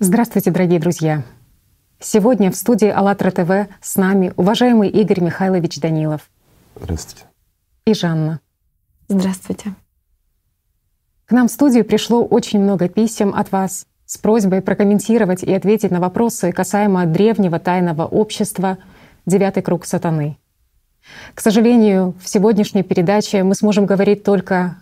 Здравствуйте, дорогие друзья! Сегодня в студии АЛЛАТРА ТВ с нами уважаемый Игорь Михайлович Данилов. Здравствуйте. И Жанна. Здравствуйте. К нам в студию пришло очень много писем от вас с просьбой прокомментировать и ответить на вопросы касаемо древнего тайного общества «Девятый круг сатаны». К сожалению, в сегодняшней передаче мы сможем говорить только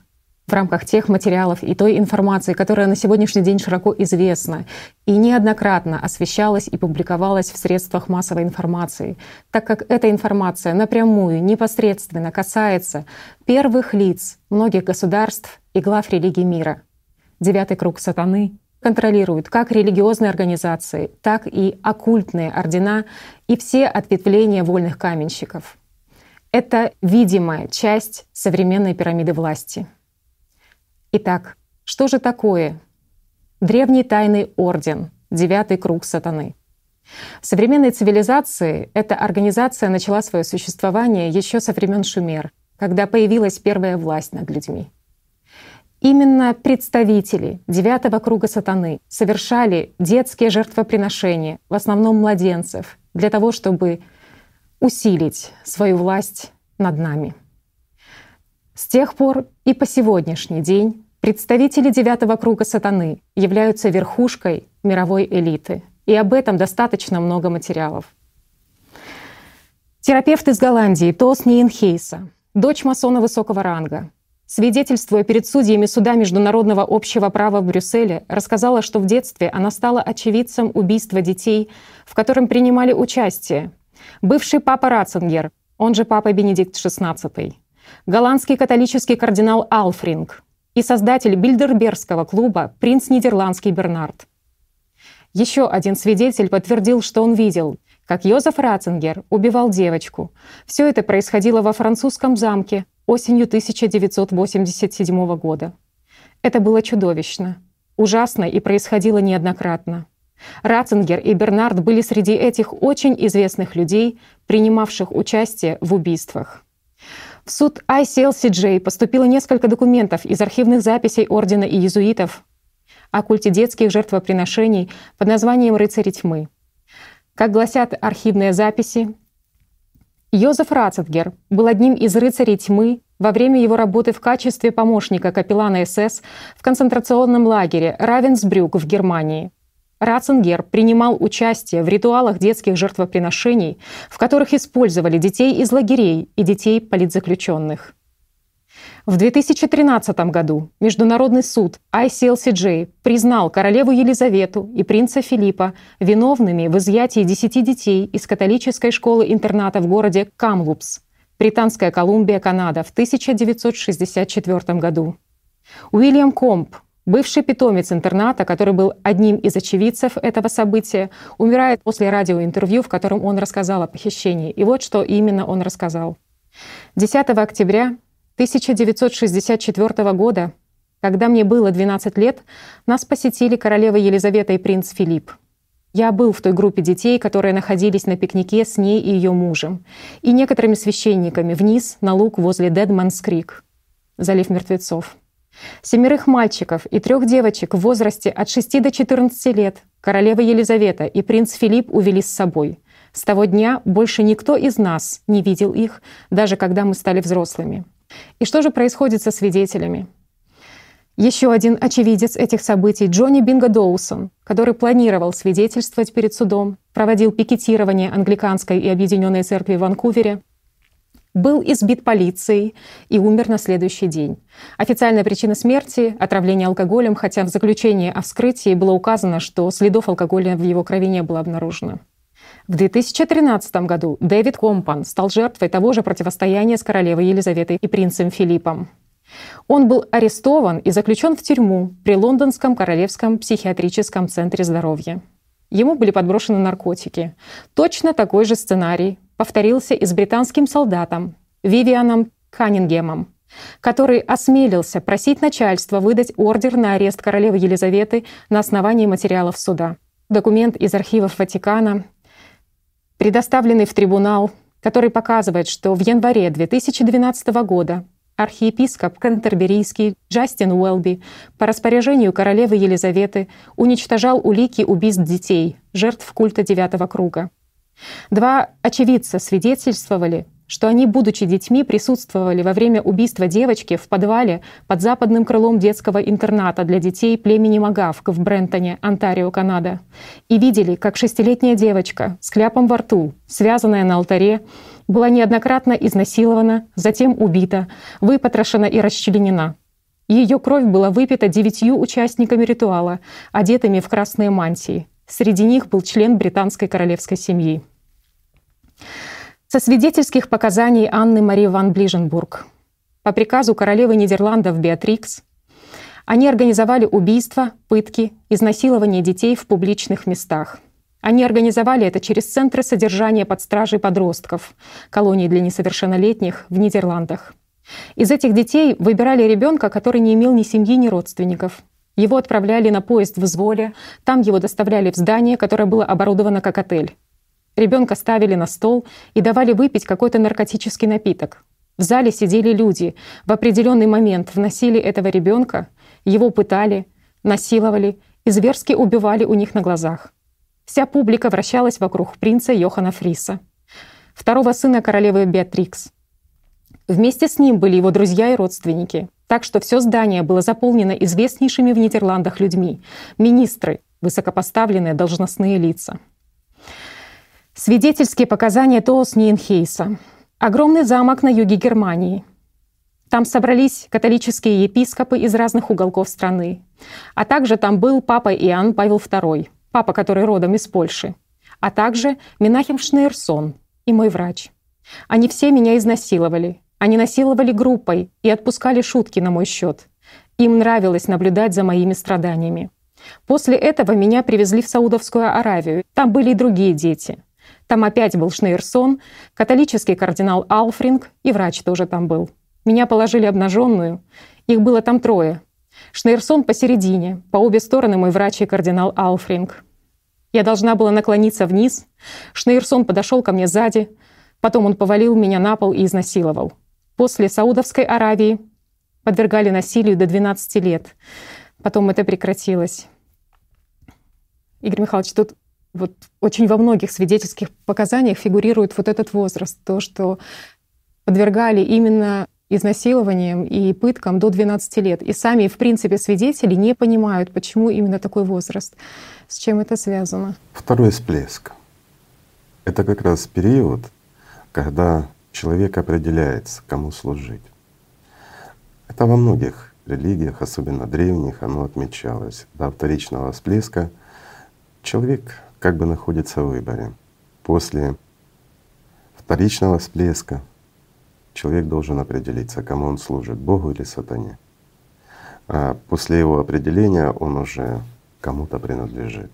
в рамках тех материалов и той информации, которая на сегодняшний день широко известна и неоднократно освещалась и публиковалась в средствах массовой информации, так как эта информация напрямую, непосредственно касается первых лиц многих государств и глав религий мира. Девятый круг сатаны контролирует как религиозные организации, так и оккультные ордена и все ответвления вольных каменщиков. Это видимая часть современной пирамиды власти — Итак, что же такое древний тайный орден, девятый круг сатаны? В современной цивилизации эта организация начала свое существование еще со времен Шумер, когда появилась первая власть над людьми. Именно представители девятого круга сатаны совершали детские жертвоприношения, в основном младенцев, для того, чтобы усилить свою власть над нами. С тех пор и по сегодняшний день Представители девятого круга сатаны являются верхушкой мировой элиты, и об этом достаточно много материалов. Терапевт из Голландии Тос Ниенхейса, дочь масона высокого ранга, свидетельствуя перед судьями суда международного общего права в Брюсселе, рассказала, что в детстве она стала очевидцем убийства детей, в котором принимали участие бывший папа Ратцингер, он же папа Бенедикт XVI, голландский католический кардинал Алфринг, и создатель Бильдербергского клуба принц Нидерландский Бернард. Еще один свидетель подтвердил, что он видел, как Йозеф Ратцингер убивал девочку. Все это происходило во французском замке осенью 1987 года. Это было чудовищно, ужасно и происходило неоднократно. Ратцингер и Бернард были среди этих очень известных людей, принимавших участие в убийствах. В суд ICLCJ поступило несколько документов из архивных записей Ордена и иезуитов о культе детских жертвоприношений под названием «Рыцари тьмы». Как гласят архивные записи, Йозеф Рацетгер был одним из рыцарей тьмы во время его работы в качестве помощника капеллана СС в концентрационном лагере Равенсбрюк в Германии. Ратцингер принимал участие в ритуалах детских жертвоприношений, в которых использовали детей из лагерей и детей политзаключенных. В 2013 году Международный суд ICLCJ признал королеву Елизавету и принца Филиппа виновными в изъятии 10 детей из католической школы-интерната в городе Камлупс, Британская Колумбия, Канада, в 1964 году. Уильям Комп Бывший питомец интерната, который был одним из очевидцев этого события, умирает после радиоинтервью, в котором он рассказал о похищении. И вот что именно он рассказал. 10 октября 1964 года, когда мне было 12 лет, нас посетили королева Елизавета и принц Филипп. Я был в той группе детей, которые находились на пикнике с ней и ее мужем, и некоторыми священниками вниз на луг возле Дедманс Крик, залив мертвецов. Семерых мальчиков и трех девочек в возрасте от 6 до 14 лет королева Елизавета и принц Филипп увели с собой. С того дня больше никто из нас не видел их, даже когда мы стали взрослыми. И что же происходит со свидетелями? Еще один очевидец этих событий — Джонни Бинго Доусон, который планировал свидетельствовать перед судом, проводил пикетирование англиканской и объединенной церкви в Ванкувере, был избит полицией и умер на следующий день. Официальная причина смерти — отравление алкоголем, хотя в заключении о вскрытии было указано, что следов алкоголя в его крови не было обнаружено. В 2013 году Дэвид Компан стал жертвой того же противостояния с королевой Елизаветой и принцем Филиппом. Он был арестован и заключен в тюрьму при Лондонском королевском психиатрическом центре здоровья. Ему были подброшены наркотики. Точно такой же сценарий повторился и с британским солдатом Вивианом Каннингемом, который осмелился просить начальство выдать ордер на арест королевы Елизаветы на основании материалов суда. Документ из архивов Ватикана, предоставленный в трибунал, который показывает, что в январе 2012 года архиепископ Кентерберийский Джастин Уэлби по распоряжению королевы Елизаветы уничтожал улики убийств детей, жертв культа девятого круга. Два очевидца свидетельствовали, что они, будучи детьми, присутствовали во время убийства девочки в подвале под западным крылом детского интерната для детей племени Магавк в Брентоне, Онтарио, Канада, и видели, как шестилетняя девочка с кляпом во рту, связанная на алтаре, была неоднократно изнасилована, затем убита, выпотрошена и расчленена. Ее кровь была выпита девятью участниками ритуала, одетыми в красные мантии. Среди них был член британской королевской семьи. Со свидетельских показаний Анны Марии ван Ближенбург. По приказу королевы Нидерландов Беатрикс они организовали убийства, пытки, изнасилование детей в публичных местах. Они организовали это через центры содержания под стражей подростков, колонии для несовершеннолетних в Нидерландах. Из этих детей выбирали ребенка, который не имел ни семьи, ни родственников. Его отправляли на поезд в Зволе, там его доставляли в здание, которое было оборудовано как отель. Ребенка ставили на стол и давали выпить какой-то наркотический напиток. В зале сидели люди. В определенный момент вносили этого ребенка, его пытали, насиловали и зверски убивали у них на глазах. Вся публика вращалась вокруг принца Йохана Фриса, второго сына королевы Беатрикс. Вместе с ним были его друзья и родственники. Так что все здание было заполнено известнейшими в Нидерландах людьми, министры, высокопоставленные должностные лица. Свидетельские показания Тоос Ниенхейса. Огромный замок на юге Германии. Там собрались католические епископы из разных уголков страны. А также там был папа Иоанн Павел II, папа, который родом из Польши. А также Минахим Шнейрсон и мой врач. Они все меня изнасиловали. Они насиловали группой и отпускали шутки на мой счет. Им нравилось наблюдать за моими страданиями. После этого меня привезли в Саудовскую Аравию. Там были и другие дети. Там опять был Шнейрсон, католический кардинал Алфринг, и врач тоже там был. Меня положили обнаженную. Их было там трое. Шнейрсон посередине, по обе стороны мой врач и кардинал Алфринг. Я должна была наклониться вниз. Шнейрсон подошел ко мне сзади. Потом он повалил меня на пол и изнасиловал. После Саудовской Аравии подвергали насилию до 12 лет. Потом это прекратилось. Игорь Михайлович, тут вот очень во многих свидетельских показаниях фигурирует вот этот возраст, то, что подвергали именно изнасилованиям и пыткам до 12 лет. И сами, в принципе, свидетели не понимают, почему именно такой возраст. С чем это связано? Второй всплеск. Это как раз период, когда человек определяется, кому служить. Это во многих религиях, особенно древних, оно отмечалось. До вторичного всплеска человек как бы находится в выборе. После вторичного всплеска человек должен определиться, кому он служит, Богу или сатане. А после его определения он уже кому-то принадлежит.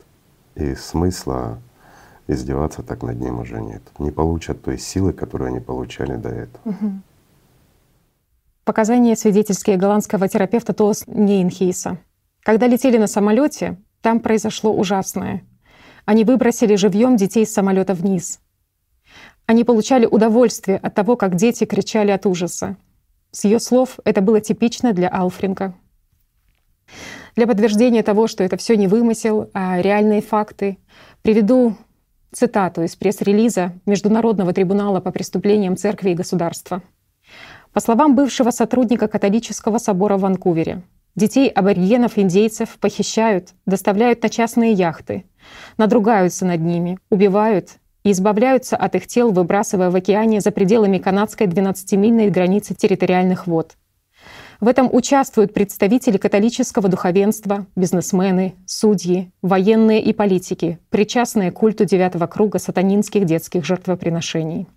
И смысла издеваться так над ним уже нет. Не получат той силы, которую они получали до этого. Показания свидетельские голландского терапевта Тос Нейнхейса. Когда летели на самолете, там произошло ужасное. Они выбросили живьем детей с самолета вниз. Они получали удовольствие от того, как дети кричали от ужаса. С ее слов это было типично для Алфринга. Для подтверждения того, что это все не вымысел, а реальные факты, приведу цитату из пресс-релиза Международного трибунала по преступлениям церкви и государства. По словам бывшего сотрудника католического собора в Ванкувере, детей аборигенов-индейцев похищают, доставляют на частные яхты, надругаются над ними, убивают и избавляются от их тел, выбрасывая в океане за пределами канадской 12-мильной границы территориальных вод. В этом участвуют представители католического духовенства, бизнесмены, судьи, военные и политики, причастные к культу девятого круга сатанинских детских жертвоприношений.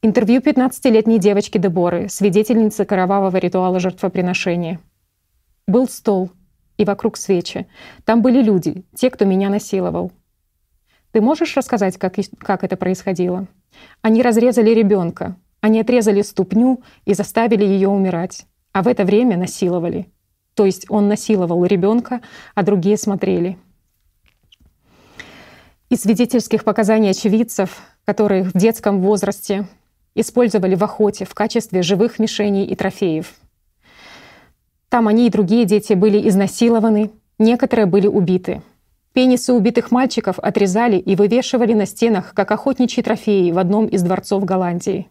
Интервью 15-летней девочки Деборы, свидетельницы кровавого ритуала жертвоприношения. Был стол, и вокруг свечи. Там были люди, те, кто меня насиловал. Ты можешь рассказать, как, как это происходило? Они разрезали ребенка, они отрезали ступню и заставили ее умирать, а в это время насиловали. То есть он насиловал ребенка, а другие смотрели. Из свидетельских показаний очевидцев, которые в детском возрасте использовали в охоте в качестве живых мишеней и трофеев. Там они и другие дети были изнасилованы, некоторые были убиты. Пенисы убитых мальчиков отрезали и вывешивали на стенах, как охотничьи трофеи в одном из дворцов Голландии.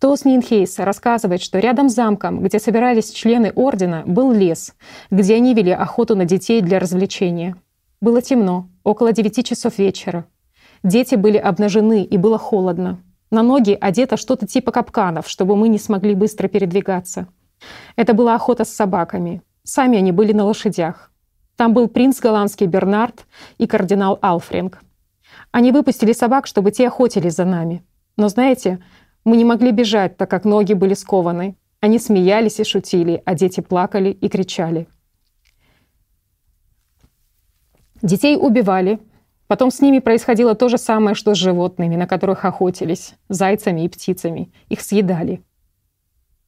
Тос Нинхейс рассказывает, что рядом с замком, где собирались члены ордена, был лес, где они вели охоту на детей для развлечения. Было темно, около девяти часов вечера. Дети были обнажены и было холодно. На ноги одето что-то типа капканов, чтобы мы не смогли быстро передвигаться. Это была охота с собаками. Сами они были на лошадях. Там был принц голландский Бернард и кардинал Алфринг. Они выпустили собак, чтобы те охотились за нами. Но знаете, мы не могли бежать, так как ноги были скованы. Они смеялись и шутили, а дети плакали и кричали. Детей убивали, Потом с ними происходило то же самое, что с животными, на которых охотились, зайцами и птицами. Их съедали.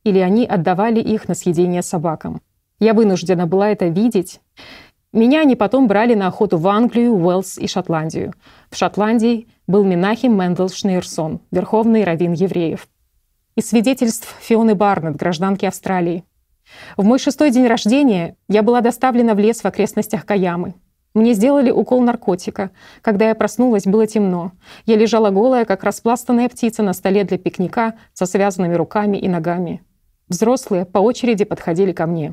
Или они отдавали их на съедение собакам. Я вынуждена была это видеть. Меня они потом брали на охоту в Англию, Уэльс и Шотландию. В Шотландии был Минахим Мендел Шнейрсон, верховный раввин евреев. Из свидетельств Фионы Барнетт, гражданки Австралии. В мой шестой день рождения я была доставлена в лес в окрестностях Каямы. Мне сделали укол наркотика. Когда я проснулась, было темно. Я лежала голая, как распластанная птица на столе для пикника со связанными руками и ногами. Взрослые по очереди подходили ко мне.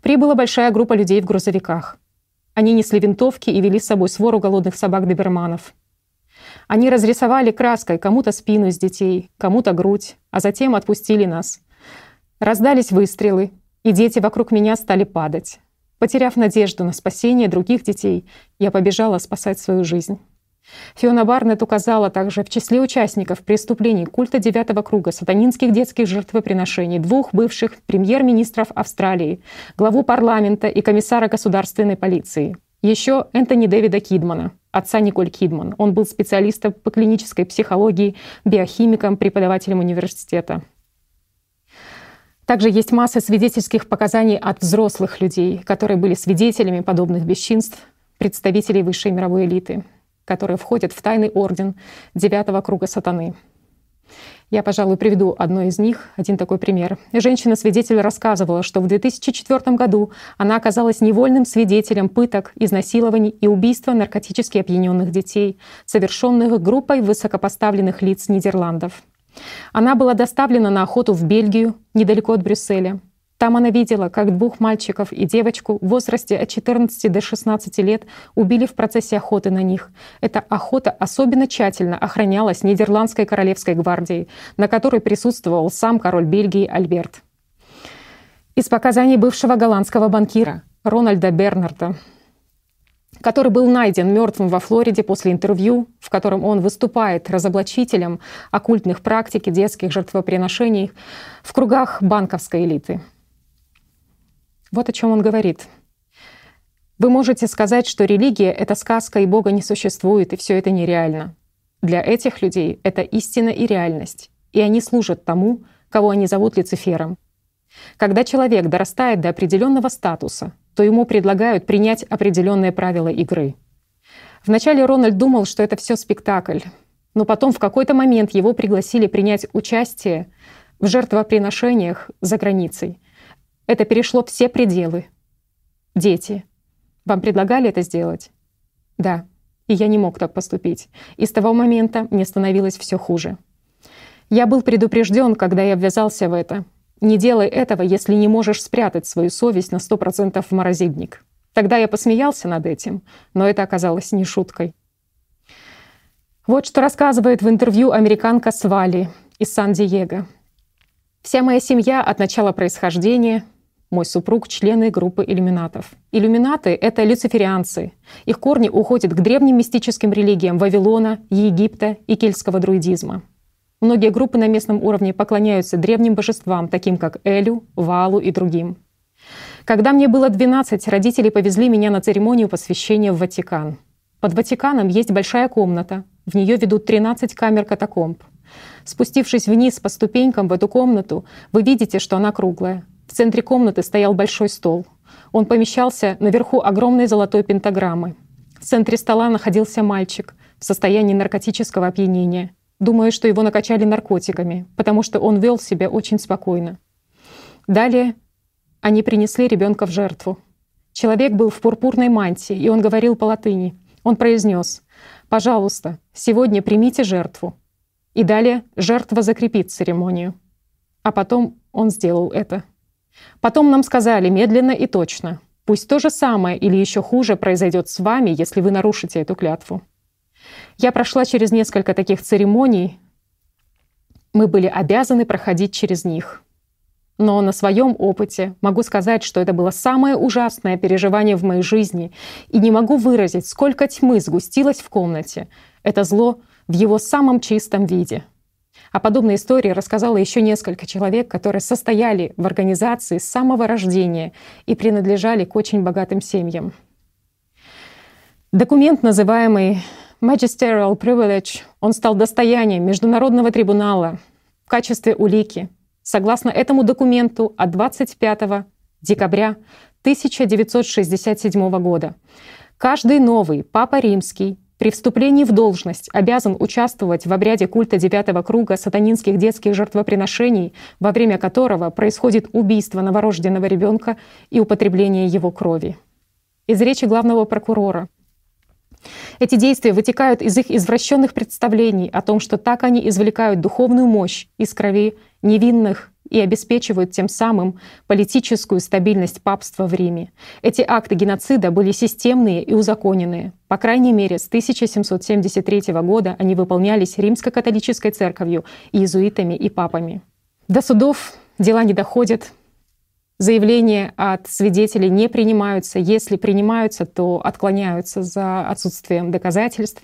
Прибыла большая группа людей в грузовиках. Они несли винтовки и вели с собой свору голодных собак-доберманов. Они разрисовали краской кому-то спину из детей, кому-то грудь, а затем отпустили нас. Раздались выстрелы, и дети вокруг меня стали падать. Потеряв надежду на спасение других детей, я побежала спасать свою жизнь. Фиона Барнетт указала также в числе участников преступлений культа девятого круга сатанинских детских жертвоприношений двух бывших премьер-министров Австралии, главу парламента и комиссара государственной полиции. Еще Энтони Дэвида Кидмана, отца Николь Кидман. Он был специалистом по клинической психологии, биохимиком, преподавателем университета. Также есть масса свидетельских показаний от взрослых людей, которые были свидетелями подобных бесчинств, представителей высшей мировой элиты, которые входят в тайный орден девятого круга сатаны. Я, пожалуй, приведу одно из них, один такой пример. Женщина-свидетель рассказывала, что в 2004 году она оказалась невольным свидетелем пыток, изнасилований и убийства наркотически опьяненных детей, совершенных группой высокопоставленных лиц Нидерландов — она была доставлена на охоту в Бельгию, недалеко от Брюсселя. Там она видела, как двух мальчиков и девочку в возрасте от 14 до 16 лет убили в процессе охоты на них. Эта охота особенно тщательно охранялась Нидерландской королевской гвардией, на которой присутствовал сам король Бельгии Альберт. Из показаний бывшего голландского банкира Рональда Бернарда который был найден мертвым во Флориде после интервью, в котором он выступает разоблачителем оккультных практик и детских жертвоприношений в кругах банковской элиты. Вот о чем он говорит. Вы можете сказать, что религия — это сказка, и Бога не существует, и все это нереально. Для этих людей это истина и реальность, и они служат тому, кого они зовут Люцифером. Когда человек дорастает до определенного статуса, то ему предлагают принять определенные правила игры. Вначале Рональд думал, что это все спектакль, но потом в какой-то момент его пригласили принять участие в жертвоприношениях за границей. Это перешло все пределы. Дети. Вам предлагали это сделать? Да. И я не мог так поступить. И с того момента мне становилось все хуже. Я был предупрежден, когда я ввязался в это — не делай этого, если не можешь спрятать свою совесть на 100% в морозильник. Тогда я посмеялся над этим, но это оказалось не шуткой. Вот что рассказывает в интервью американка Свали из Сан-Диего. «Вся моя семья от начала происхождения, мой супруг — члены группы иллюминатов. Иллюминаты — это люциферианцы. Их корни уходят к древним мистическим религиям Вавилона, Египта и кельтского друидизма. Многие группы на местном уровне поклоняются древним божествам, таким как Элю, Валу и другим. Когда мне было 12, родители повезли меня на церемонию посвящения в Ватикан. Под Ватиканом есть большая комната. В нее ведут 13 камер катакомб. Спустившись вниз по ступенькам в эту комнату, вы видите, что она круглая. В центре комнаты стоял большой стол. Он помещался наверху огромной золотой пентаграммы. В центре стола находился мальчик в состоянии наркотического опьянения — думая, что его накачали наркотиками, потому что он вел себя очень спокойно. Далее они принесли ребенка в жертву. Человек был в пурпурной мантии, и он говорил по латыни. Он произнес «Пожалуйста, сегодня примите жертву». И далее жертва закрепит церемонию. А потом он сделал это. Потом нам сказали медленно и точно, пусть то же самое или еще хуже произойдет с вами, если вы нарушите эту клятву. Я прошла через несколько таких церемоний. Мы были обязаны проходить через них. Но на своем опыте могу сказать, что это было самое ужасное переживание в моей жизни, и не могу выразить, сколько тьмы сгустилось в комнате. Это зло в его самом чистом виде — о подобной истории рассказала еще несколько человек, которые состояли в организации с самого рождения и принадлежали к очень богатым семьям. Документ, называемый Magisterial Privilege, он стал достоянием Международного трибунала в качестве улики. Согласно этому документу от 25 декабря 1967 года каждый новый Папа Римский при вступлении в должность обязан участвовать в обряде культа девятого круга сатанинских детских жертвоприношений, во время которого происходит убийство новорожденного ребенка и употребление его крови. Из речи главного прокурора эти действия вытекают из их извращенных представлений о том, что так они извлекают духовную мощь из крови невинных и обеспечивают тем самым политическую стабильность папства в Риме. Эти акты геноцида были системные и узаконенные. По крайней мере, с 1773 года они выполнялись римско-католической церковью, иезуитами и папами. До судов дела не доходят, заявления от свидетелей не принимаются. Если принимаются, то отклоняются за отсутствием доказательств.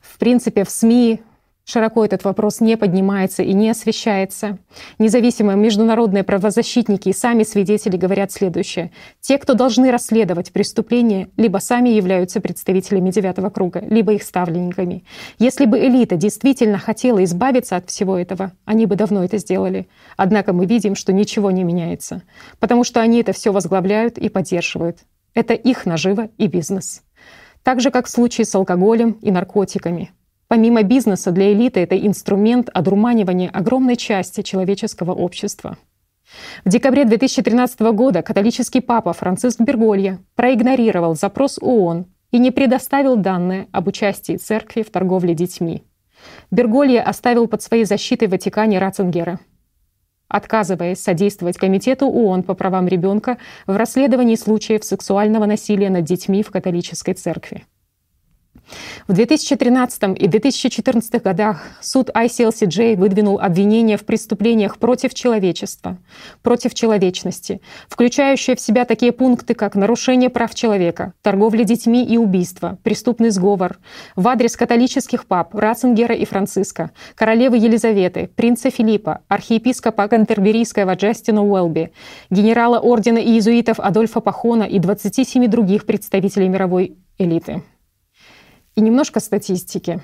В принципе, в СМИ Широко этот вопрос не поднимается и не освещается. Независимые международные правозащитники и сами свидетели говорят следующее. Те, кто должны расследовать преступления, либо сами являются представителями девятого круга, либо их ставленниками. Если бы элита действительно хотела избавиться от всего этого, они бы давно это сделали. Однако мы видим, что ничего не меняется, потому что они это все возглавляют и поддерживают. Это их нажива и бизнес. Так же, как в случае с алкоголем и наркотиками. Помимо бизнеса, для элиты это инструмент одурманивания огромной части человеческого общества. В декабре 2013 года католический папа Франциск Берголья проигнорировал запрос ООН и не предоставил данные об участии церкви в торговле детьми. Берголья оставил под своей защитой в Ватикане Ратцингера, отказываясь содействовать Комитету ООН по правам ребенка в расследовании случаев сексуального насилия над детьми в католической церкви. В 2013 и 2014 годах суд ICLCJ выдвинул обвинения в преступлениях против человечества, против человечности, включающие в себя такие пункты, как нарушение прав человека, торговля детьми и убийство, преступный сговор, в адрес католических пап Ратцингера и Франциска, королевы Елизаветы, принца Филиппа, архиепископа Кантерберийского Джастина Уэлби, генерала ордена иезуитов Адольфа Пахона и 27 других представителей мировой элиты. И немножко статистики.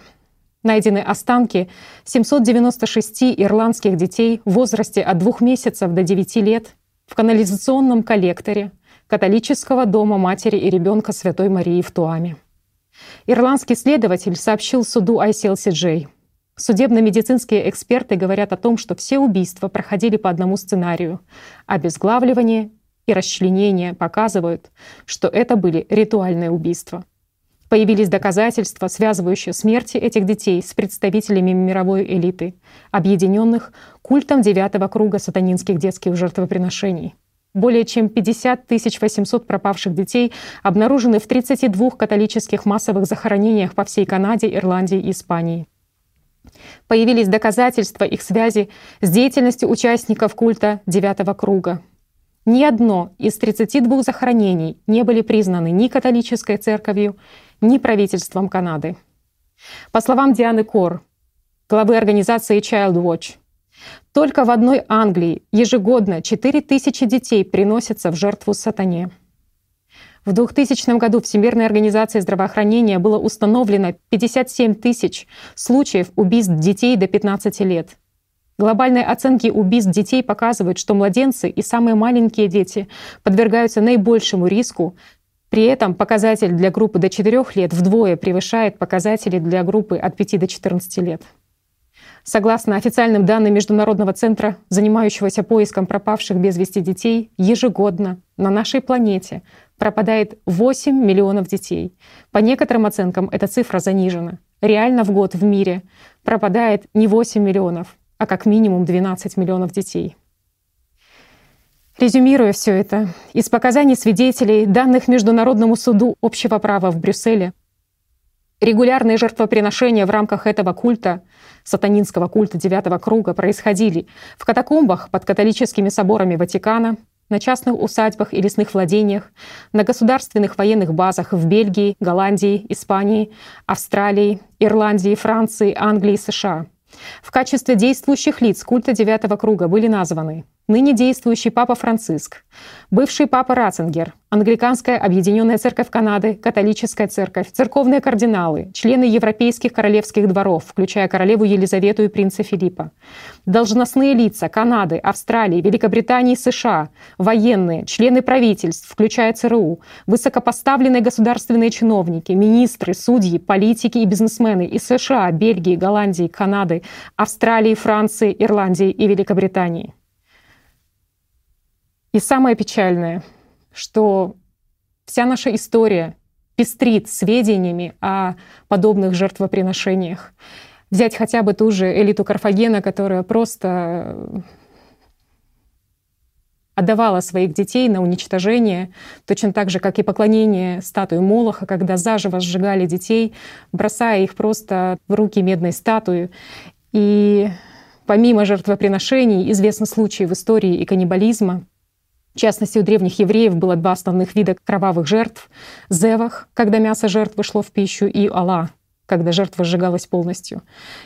Найдены останки 796 ирландских детей в возрасте от двух месяцев до 9 лет в канализационном коллекторе католического дома матери и ребенка Святой Марии в Туаме. Ирландский следователь сообщил суду ICLCJ. Судебно-медицинские эксперты говорят о том, что все убийства проходили по одному сценарию. Обезглавливание и расчленение показывают, что это были ритуальные убийства. Появились доказательства, связывающие смерти этих детей с представителями мировой элиты, объединенных культом девятого круга сатанинских детских жертвоприношений. Более чем 50 800 пропавших детей обнаружены в 32 католических массовых захоронениях по всей Канаде, Ирландии и Испании. Появились доказательства их связи с деятельностью участников культа девятого круга, ни одно из 32 захоронений не были признаны ни католической церковью, ни правительством Канады. По словам Дианы Кор, главы организации Child Watch, только в одной Англии ежегодно 4000 детей приносятся в жертву сатане. В 2000 году Всемирной организацией здравоохранения было установлено 57 тысяч случаев убийств детей до 15 лет. Глобальные оценки убийств детей показывают, что младенцы и самые маленькие дети подвергаются наибольшему риску. При этом показатель для группы до 4 лет вдвое превышает показатели для группы от 5 до 14 лет. Согласно официальным данным Международного центра, занимающегося поиском пропавших без вести детей, ежегодно на нашей планете пропадает 8 миллионов детей. По некоторым оценкам эта цифра занижена. Реально в год в мире пропадает не 8 миллионов, а как минимум 12 миллионов детей. Резюмируя все это, из показаний свидетелей, данных Международному суду общего права в Брюсселе, регулярные жертвоприношения в рамках этого культа, сатанинского культа девятого круга, происходили в катакомбах под католическими соборами Ватикана, на частных усадьбах и лесных владениях, на государственных военных базах в Бельгии, Голландии, Испании, Австралии, Ирландии, Франции, Англии и США. В качестве действующих лиц культа девятого круга были названы ныне действующий Папа Франциск, бывший Папа Ратцингер, Англиканская Объединенная Церковь Канады, Католическая Церковь, церковные кардиналы, члены европейских королевских дворов, включая королеву Елизавету и принца Филиппа, должностные лица Канады, Австралии, Великобритании США, военные, члены правительств, включая ЦРУ, высокопоставленные государственные чиновники, министры, судьи, политики и бизнесмены из США, Бельгии, Голландии, Канады, Австралии, Франции, Ирландии и Великобритании. И самое печальное, что вся наша история пестрит сведениями о подобных жертвоприношениях. Взять хотя бы ту же элиту Карфагена, которая просто отдавала своих детей на уничтожение, точно так же, как и поклонение статуи Молоха, когда заживо сжигали детей, бросая их просто в руки медной статуи. И помимо жертвоприношений, известны случаи в истории и каннибализма, в частности, у древних евреев было два основных вида кровавых жертв — зевах, когда мясо жертвы шло в пищу, и ала, когда жертва сжигалась полностью.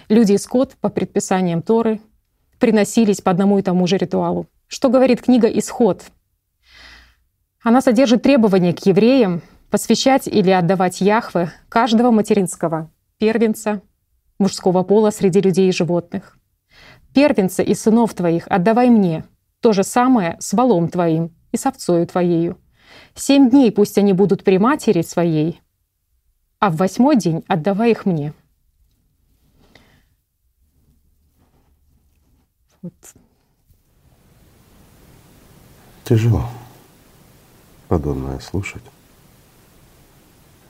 Люди и скот по предписаниям Торы приносились по одному и тому же ритуалу. Что говорит книга «Исход»? Она содержит требования к евреям посвящать или отдавать Яхве каждого материнского первенца мужского пола среди людей и животных. Первенца и сынов твоих отдавай мне — то же самое с волом твоим и с овцою твоею. Семь дней пусть они будут при матери своей, а в восьмой день отдавай их мне. Вот. Тяжело подобное слушать.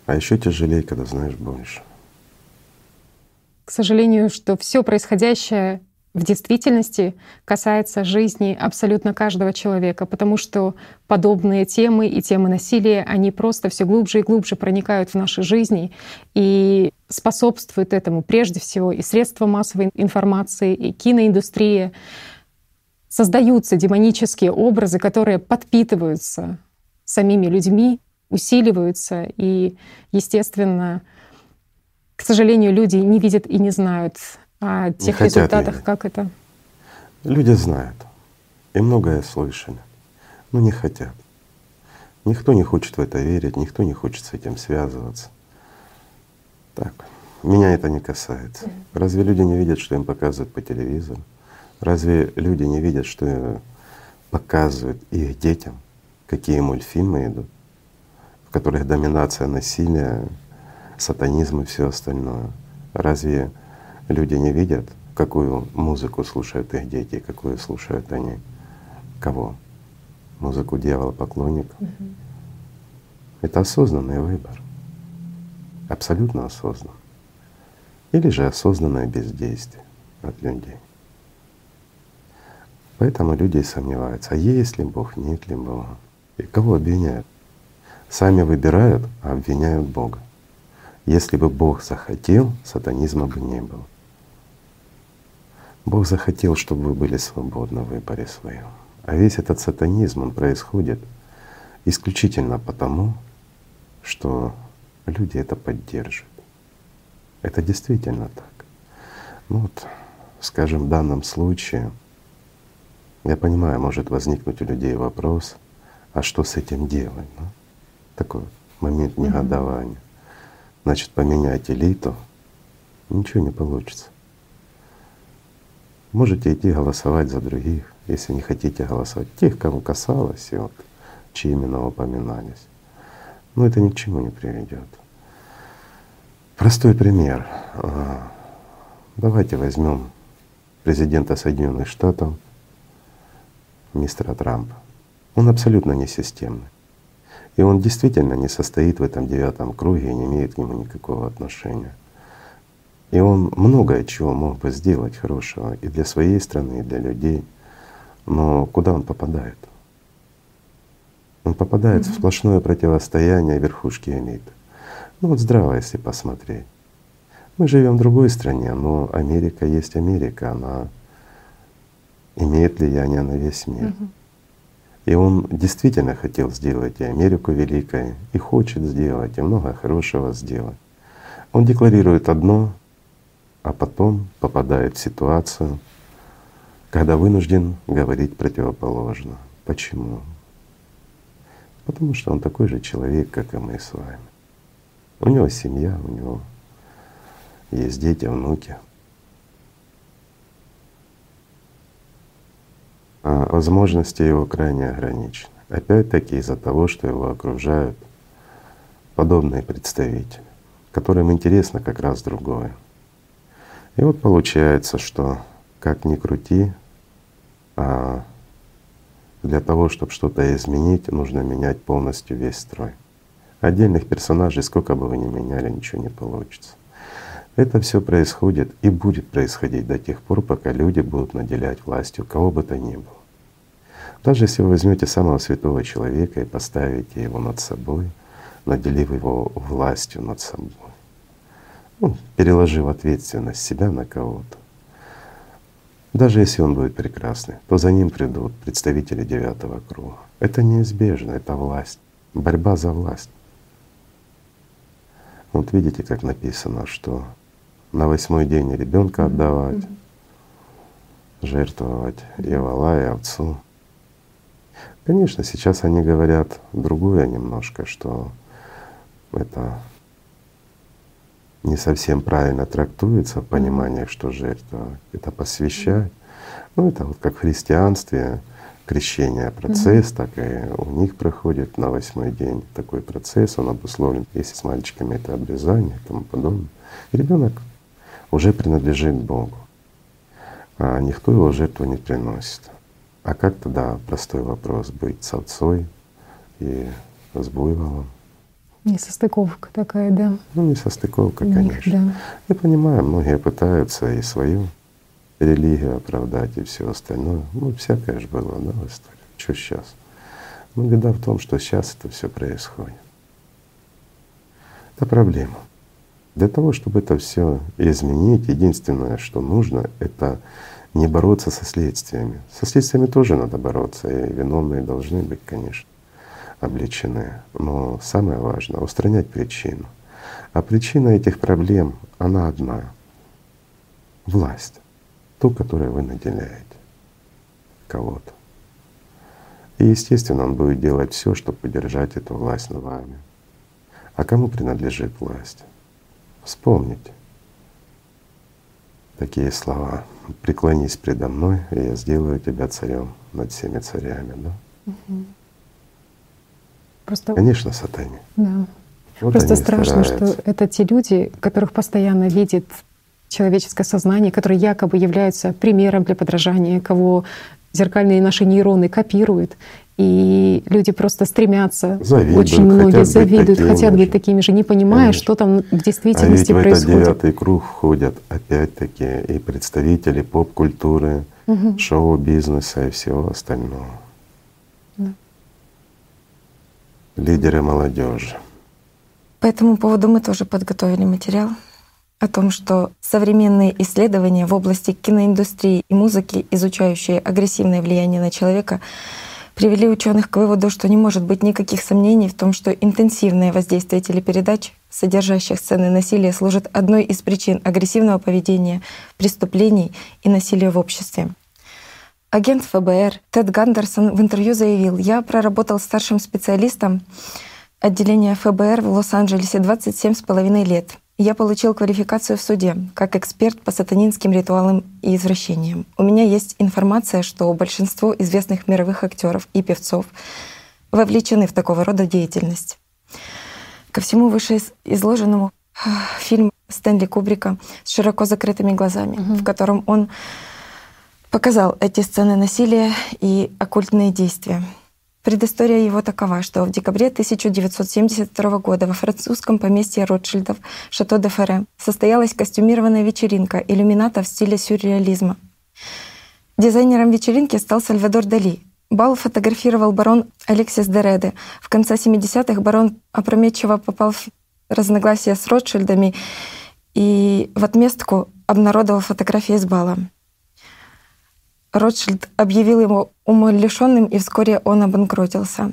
А еще тяжелее, когда знаешь больше. К сожалению, что все происходящее в действительности касается жизни абсолютно каждого человека, потому что подобные темы и темы насилия, они просто все глубже и глубже проникают в наши жизни и способствуют этому прежде всего и средства массовой информации, и киноиндустрия. Создаются демонические образы, которые подпитываются самими людьми, усиливаются, и, естественно, к сожалению, люди не видят и не знают о тех результатах, видеть. как это? Люди знают и многое слышали, но не хотят. Никто не хочет в это верить, никто не хочет с этим связываться. Так, меня это не касается. Разве люди не видят, что им показывают по телевизору? Разве люди не видят, что показывают их детям, какие мультфильмы идут, в которых доминация насилия, сатанизм и все остальное? Разве Люди не видят, какую музыку слушают их дети, какую слушают они. Кого? Музыку дьявола поклонников. Угу. Это осознанный выбор. Абсолютно осознанный. Или же осознанное бездействие от людей. Поэтому люди сомневаются, а есть ли Бог, нет ли Бога. И кого обвиняют? Сами выбирают, а обвиняют Бога. Если бы Бог захотел, сатанизма бы не было. Бог захотел, чтобы вы были свободны в выборе своем. А весь этот сатанизм, он происходит исключительно потому, что люди это поддерживают. Это действительно так. Ну вот, скажем, в данном случае, я понимаю, может возникнуть у людей вопрос, а что с этим делать? Ну, такой момент негодования. Значит, поменять элиту, ничего не получится. Можете идти голосовать за других, если не хотите голосовать. Тех, кому касалось, и вот, чьи имена упоминались. Но это ни к чему не приведет. Простой пример. А, давайте возьмем президента Соединенных Штатов, мистера Трампа. Он абсолютно не системный. И он действительно не состоит в этом девятом круге и не имеет к нему никакого отношения. И он многое чего мог бы сделать хорошего и для своей страны, и для людей. Но куда он попадает? Он попадает mm-hmm. в сплошное противостояние верхушки элиты. Ну вот здраво, если посмотреть. Мы живем в другой стране, но Америка есть Америка, она имеет влияние на весь мир. Mm-hmm. И он действительно хотел сделать и Америку великой, и хочет сделать, и много хорошего сделать. Он декларирует одно, а потом попадает в ситуацию, когда вынужден говорить противоположно. Почему? Потому что он такой же человек, как и мы с вами. У него семья, у него есть дети, внуки. А возможности его крайне ограничены. Опять-таки из-за того, что его окружают подобные представители, которым интересно как раз другое. И вот получается, что как ни крути, а для того, чтобы что-то изменить, нужно менять полностью весь строй. Отдельных персонажей, сколько бы вы ни меняли, ничего не получится. Это все происходит и будет происходить до тех пор, пока люди будут наделять властью кого бы то ни было. Даже если вы возьмете самого святого человека и поставите его над собой, наделив его властью над собой, ну, переложив ответственность себя на кого-то, даже если он будет прекрасный, то за ним придут представители девятого круга. Это неизбежно, это власть, борьба за власть. Вот видите, как написано, что на восьмой день ребенка отдавать, жертвовать и вала, и овцу. Конечно, сейчас они говорят другое немножко, что это не совсем правильно трактуется в понимании, что жертва — это посвящать. Ну, это вот как в христианстве крещение процесс, mm-hmm. так и у них проходит на восьмой день такой процесс, он обусловлен, если с мальчиками это обрезание и тому подобное. Ребенок уже принадлежит Богу, а никто его жертву не приносит. А как тогда, простой вопрос, быть с овцой и с буйволом? Несостыковка такая, да. Ну, несостыковка, У конечно. Них, да. Я понимаю, многие пытаются и свою религию оправдать, и все остальное. Ну, всякое же было, да, в истории. Что сейчас? Ну, беда в том, что сейчас это все происходит. Это проблема. Для того, чтобы это все изменить, единственное, что нужно, это не бороться со следствиями. Со следствиями тоже надо бороться, и виновные должны быть, конечно, обличены. Но самое важное — устранять причину. А причина этих проблем, она одна — власть, ту, которой вы наделяете кого-то. И естественно, он будет делать все, чтобы поддержать эту власть над вами. А кому принадлежит власть? Вспомните такие слова преклонись предо мной, и я сделаю тебя царем над всеми царями. Да? Угу. Просто... Конечно, сатане. Да. Вот Просто страшно, стараются. что это те люди, которых постоянно видит человеческое сознание, которые якобы являются примером для подражания, кого зеркальные наши нейроны копируют. И люди просто стремятся, завидуют, очень многие завидуют, быть хотят быть такими же, не понимая, Конечно. что там в действительности а ведь происходит. В этот девятый круг входят опять-таки и представители поп-культуры, угу. шоу-бизнеса и всего остального. Да. Лидеры молодежи. По этому поводу мы тоже подготовили материал о том, что современные исследования в области киноиндустрии и музыки, изучающие агрессивное влияние на человека, привели ученых к выводу, что не может быть никаких сомнений в том, что интенсивное воздействие телепередач, содержащих сцены насилия, служит одной из причин агрессивного поведения, преступлений и насилия в обществе. Агент ФБР Тед Гандерсон в интервью заявил, «Я проработал старшим специалистом отделения ФБР в Лос-Анджелесе 27 с половиной лет. Я получил квалификацию в суде как эксперт по сатанинским ритуалам и извращениям. У меня есть информация, что большинство известных мировых актеров и певцов вовлечены в такого рода деятельность. Ко всему вышеизложенному фильм Стэнли Кубрика с широко закрытыми глазами, угу. в котором он показал эти сцены насилия и оккультные действия. Предыстория его такова, что в декабре 1972 года во французском поместье Ротшильдов Шато де Ферре состоялась костюмированная вечеринка иллюмината в стиле сюрреализма. Дизайнером вечеринки стал Сальвадор Дали. Бал фотографировал барон Алексис Дереде. В конце 70-х барон опрометчиво попал в разногласия с Ротшильдами и в отместку обнародовал фотографии с бала. Ротшильд объявил его умалишенным, и вскоре он обанкротился.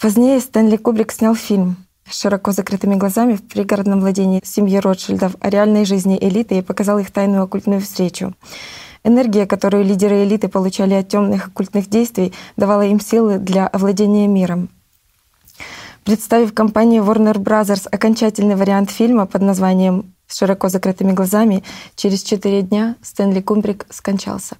Позднее Стэнли Кубрик снял фильм с широко закрытыми глазами в пригородном владении семьи Ротшильдов о реальной жизни элиты и показал их тайную оккультную встречу. Энергия, которую лидеры элиты получали от темных оккультных действий, давала им силы для овладения миром. Представив компании Warner Bros. окончательный вариант фильма под названием «С широко закрытыми глазами», через четыре дня Стэнли Кумбрик скончался.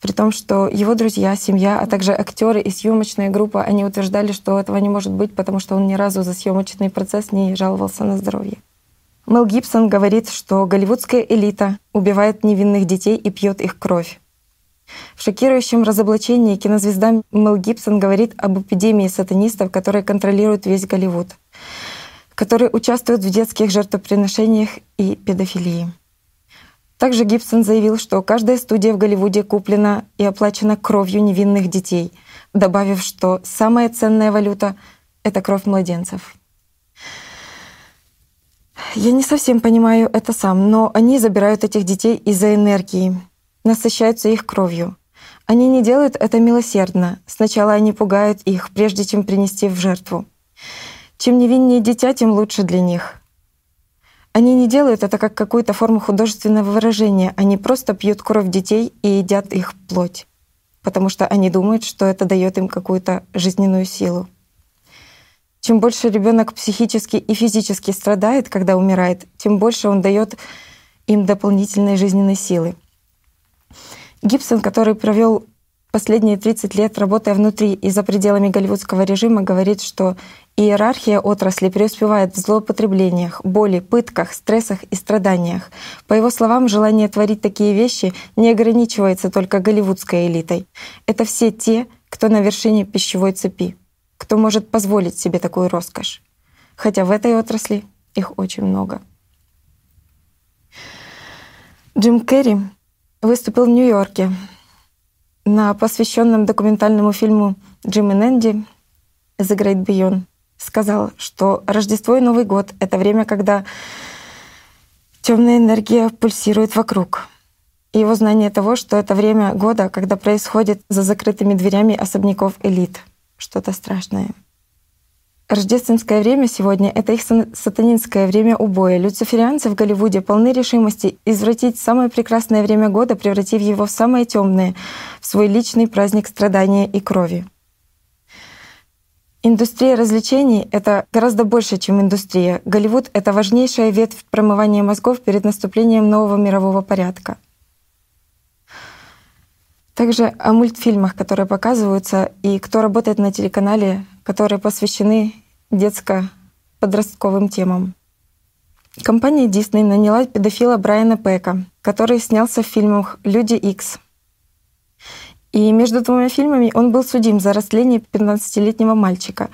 При том, что его друзья, семья, а также актеры и съемочная группа, они утверждали, что этого не может быть, потому что он ни разу за съемочный процесс не жаловался на здоровье. Мел Гибсон говорит, что голливудская элита убивает невинных детей и пьет их кровь. В шокирующем разоблачении кинозвезда Мел Гибсон говорит об эпидемии сатанистов, которые контролируют весь Голливуд, которые участвуют в детских жертвоприношениях и педофилии. Также Гибсон заявил, что каждая студия в Голливуде куплена и оплачена кровью невинных детей, добавив, что самая ценная валюта — это кровь младенцев. Я не совсем понимаю это сам, но они забирают этих детей из-за энергии, насыщаются их кровью. Они не делают это милосердно. Сначала они пугают их, прежде чем принести в жертву. Чем невиннее дитя, тем лучше для них. Они не делают это как какую-то форму художественного выражения. Они просто пьют кровь детей и едят их плоть, потому что они думают, что это дает им какую-то жизненную силу. Чем больше ребенок психически и физически страдает, когда умирает, тем больше он дает им дополнительной жизненной силы. Гибсон, который провел последние 30 лет, работая внутри и за пределами голливудского режима, говорит, что иерархия отрасли преуспевает в злоупотреблениях, боли, пытках, стрессах и страданиях. По его словам, желание творить такие вещи не ограничивается только голливудской элитой. Это все те, кто на вершине пищевой цепи, кто может позволить себе такую роскошь. Хотя в этой отрасли их очень много. Джим Керри выступил в Нью-Йорке на посвященном документальному фильму «Джим и Нэнди» «The Great Beyond» сказал, что Рождество и Новый год — это время, когда темная энергия пульсирует вокруг. И его знание того, что это время года, когда происходит за закрытыми дверями особняков элит. Что-то страшное. Рождественское время сегодня — это их сатанинское время убоя. Люциферианцы в Голливуде полны решимости извратить самое прекрасное время года, превратив его в самое темное, в свой личный праздник страдания и крови. Индустрия развлечений — это гораздо больше, чем индустрия. Голливуд — это важнейшая ветвь промывания мозгов перед наступлением нового мирового порядка. Также о мультфильмах, которые показываются, и кто работает на телеканале, которые посвящены детско-подростковым темам. Компания Disney наняла педофила Брайана Пека, который снялся в фильмах «Люди Икс». И между двумя фильмами он был судим за растление 15-летнего мальчика.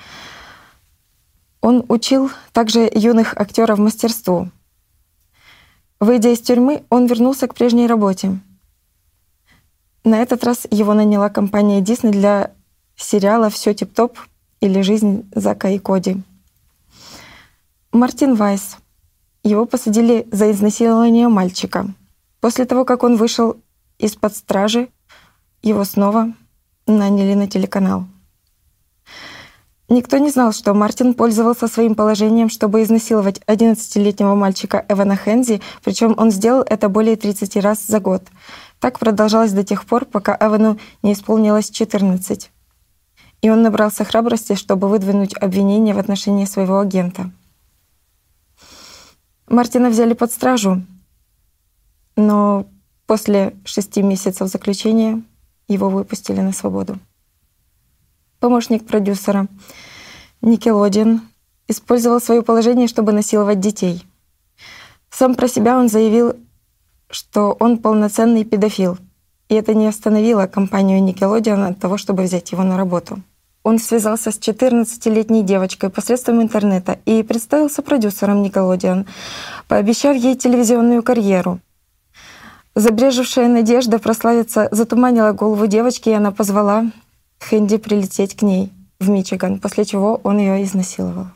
Он учил также юных актеров мастерству. Выйдя из тюрьмы, он вернулся к прежней работе. На этот раз его наняла компания Disney для сериала «Все тип-топ» или «Жизнь Зака и Коди». Мартин Вайс. Его посадили за изнасилование мальчика. После того, как он вышел из-под стражи, его снова наняли на телеканал. Никто не знал, что Мартин пользовался своим положением, чтобы изнасиловать 11-летнего мальчика Эвана Хензи, причем он сделал это более 30 раз за год. Так продолжалось до тех пор, пока Эвану не исполнилось 14 и он набрался храбрости, чтобы выдвинуть обвинение в отношении своего агента. Мартина взяли под стражу, но после шести месяцев заключения его выпустили на свободу. Помощник продюсера Никелодин использовал свое положение, чтобы насиловать детей. Сам про себя он заявил что он полноценный педофил. И это не остановило компанию Nickelodeon от того, чтобы взять его на работу. Он связался с 14-летней девочкой посредством интернета и представился продюсером Nickelodeon, пообещав ей телевизионную карьеру. Забрежевшая надежда прославиться затуманила голову девочки, и она позвала Хэнди прилететь к ней в Мичиган, после чего он ее изнасиловал.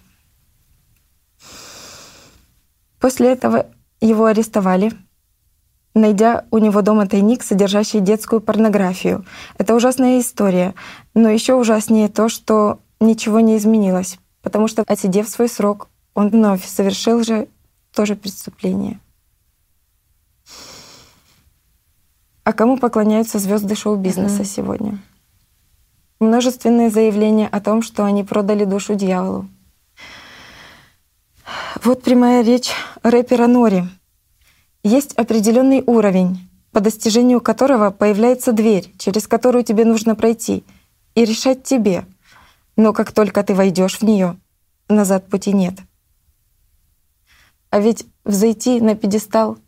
После этого его арестовали, найдя у него дома тайник, содержащий детскую порнографию. Это ужасная история, но еще ужаснее то, что ничего не изменилось, потому что, отсидев свой срок, он вновь совершил же то же преступление. А кому поклоняются звезды шоу-бизнеса mm-hmm. сегодня? Множественные заявления о том, что они продали душу дьяволу. Вот прямая речь рэпера Нори — есть определенный уровень, по достижению которого появляется дверь, через которую тебе нужно пройти, и решать тебе. Но как только ты войдешь в нее, назад пути нет. А ведь взойти на пьедестал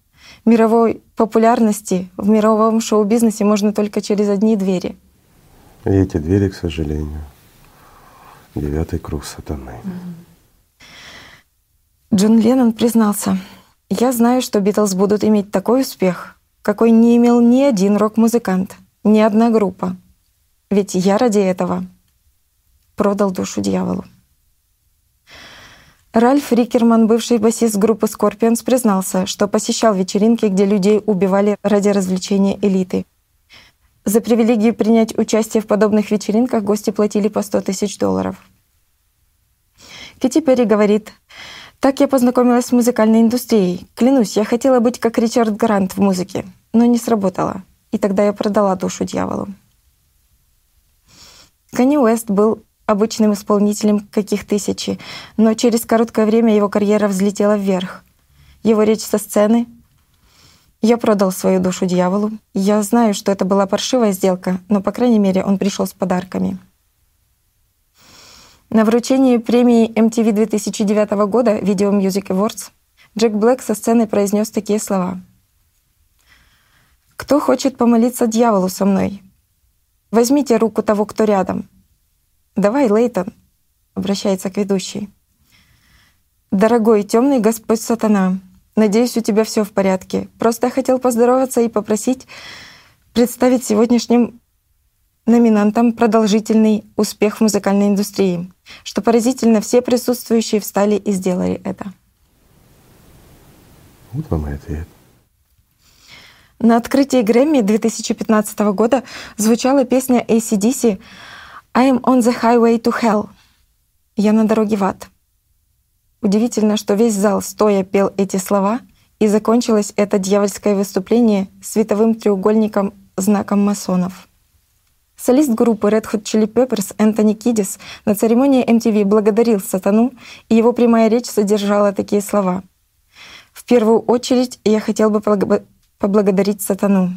мировой популярности в мировом шоу-бизнесе можно только через одни двери. И эти двери, к сожалению, девятый круг сатаны. Джон Леннон признался — я знаю, что Битлз будут иметь такой успех, какой не имел ни один рок-музыкант, ни одна группа. Ведь я ради этого продал душу дьяволу. Ральф Рикерман, бывший басист группы Scorpions, признался, что посещал вечеринки, где людей убивали ради развлечения элиты. За привилегию принять участие в подобных вечеринках гости платили по 100 тысяч долларов. Кити Перри говорит, так я познакомилась с музыкальной индустрией. Клянусь, я хотела быть как Ричард Грант в музыке, но не сработало. И тогда я продала душу дьяволу. Канни Уэст был обычным исполнителем, каких тысячи, но через короткое время его карьера взлетела вверх. Его речь со сцены «Я продал свою душу дьяволу. Я знаю, что это была паршивая сделка, но, по крайней мере, он пришел с подарками». На вручении премии MTV 2009 года Video Music Awards Джек Блэк со сцены произнес такие слова. «Кто хочет помолиться дьяволу со мной? Возьмите руку того, кто рядом. Давай, Лейтон», — обращается к ведущей. «Дорогой темный Господь Сатана, надеюсь, у тебя все в порядке. Просто хотел поздороваться и попросить представить сегодняшним номинантом продолжительный успех в музыкальной индустрии. Что поразительно, все присутствующие встали и сделали это. Вот вам и ответ. На открытии Грэмми 2015 года звучала песня ACDC «I'm on the highway to hell» — «Я на дороге в ад». Удивительно, что весь зал стоя пел эти слова, и закончилось это дьявольское выступление световым треугольником знаком масонов — Солист группы Red Hot Chili Peppers Энтони Кидис на церемонии MTV благодарил сатану, и его прямая речь содержала такие слова. «В первую очередь я хотел бы поблагодарить сатану».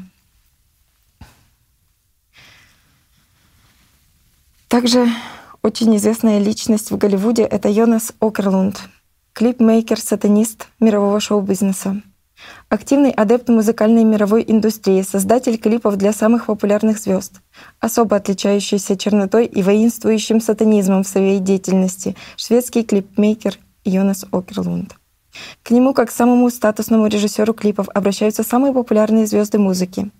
Также очень известная личность в Голливуде — это Йонас Окерлунд, клипмейкер-сатанист мирового шоу-бизнеса. Активный адепт музыкальной мировой индустрии, создатель клипов для самых популярных звезд, особо отличающийся чернотой и воинствующим сатанизмом в своей деятельности, шведский клипмейкер Йонас Окерлунд. К нему, как к самому статусному режиссеру клипов, обращаются самые популярные звезды музыки,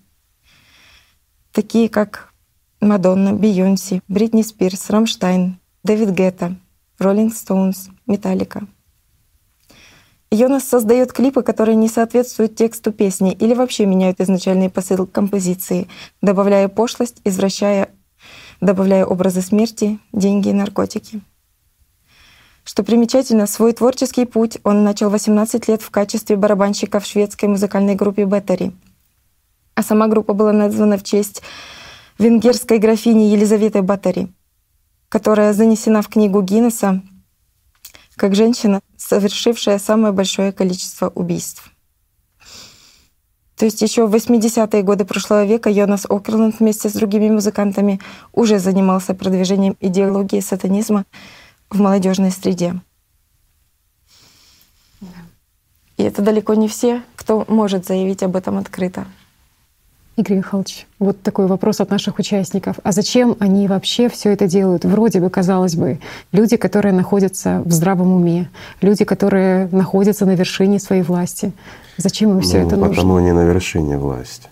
такие как Мадонна, Бейонси, Бритни Спирс, Рамштайн, Дэвид Гетта, Роллинг Стоунс, Металлика — Йонас создает клипы, которые не соответствуют тексту песни или вообще меняют изначальный посыл композиции, добавляя пошлость, извращая, добавляя образы смерти, деньги и наркотики. Что примечательно, свой творческий путь он начал 18 лет в качестве барабанщика в шведской музыкальной группе Беттери. А сама группа была названа в честь венгерской графини Елизаветы Баттери, которая занесена в книгу Гиннесса как женщина, совершившая самое большое количество убийств. То есть еще в 80-е годы прошлого века Йонас Окерланд вместе с другими музыкантами уже занимался продвижением идеологии сатанизма в молодежной среде. И это далеко не все, кто может заявить об этом открыто. Игорь Михайлович, вот такой вопрос от наших участников. А зачем они вообще все это делают? Вроде бы, казалось бы, люди, которые находятся в здравом уме, люди, которые находятся на вершине своей власти. Зачем им все ну, это потому нужно? Потому они на вершине власти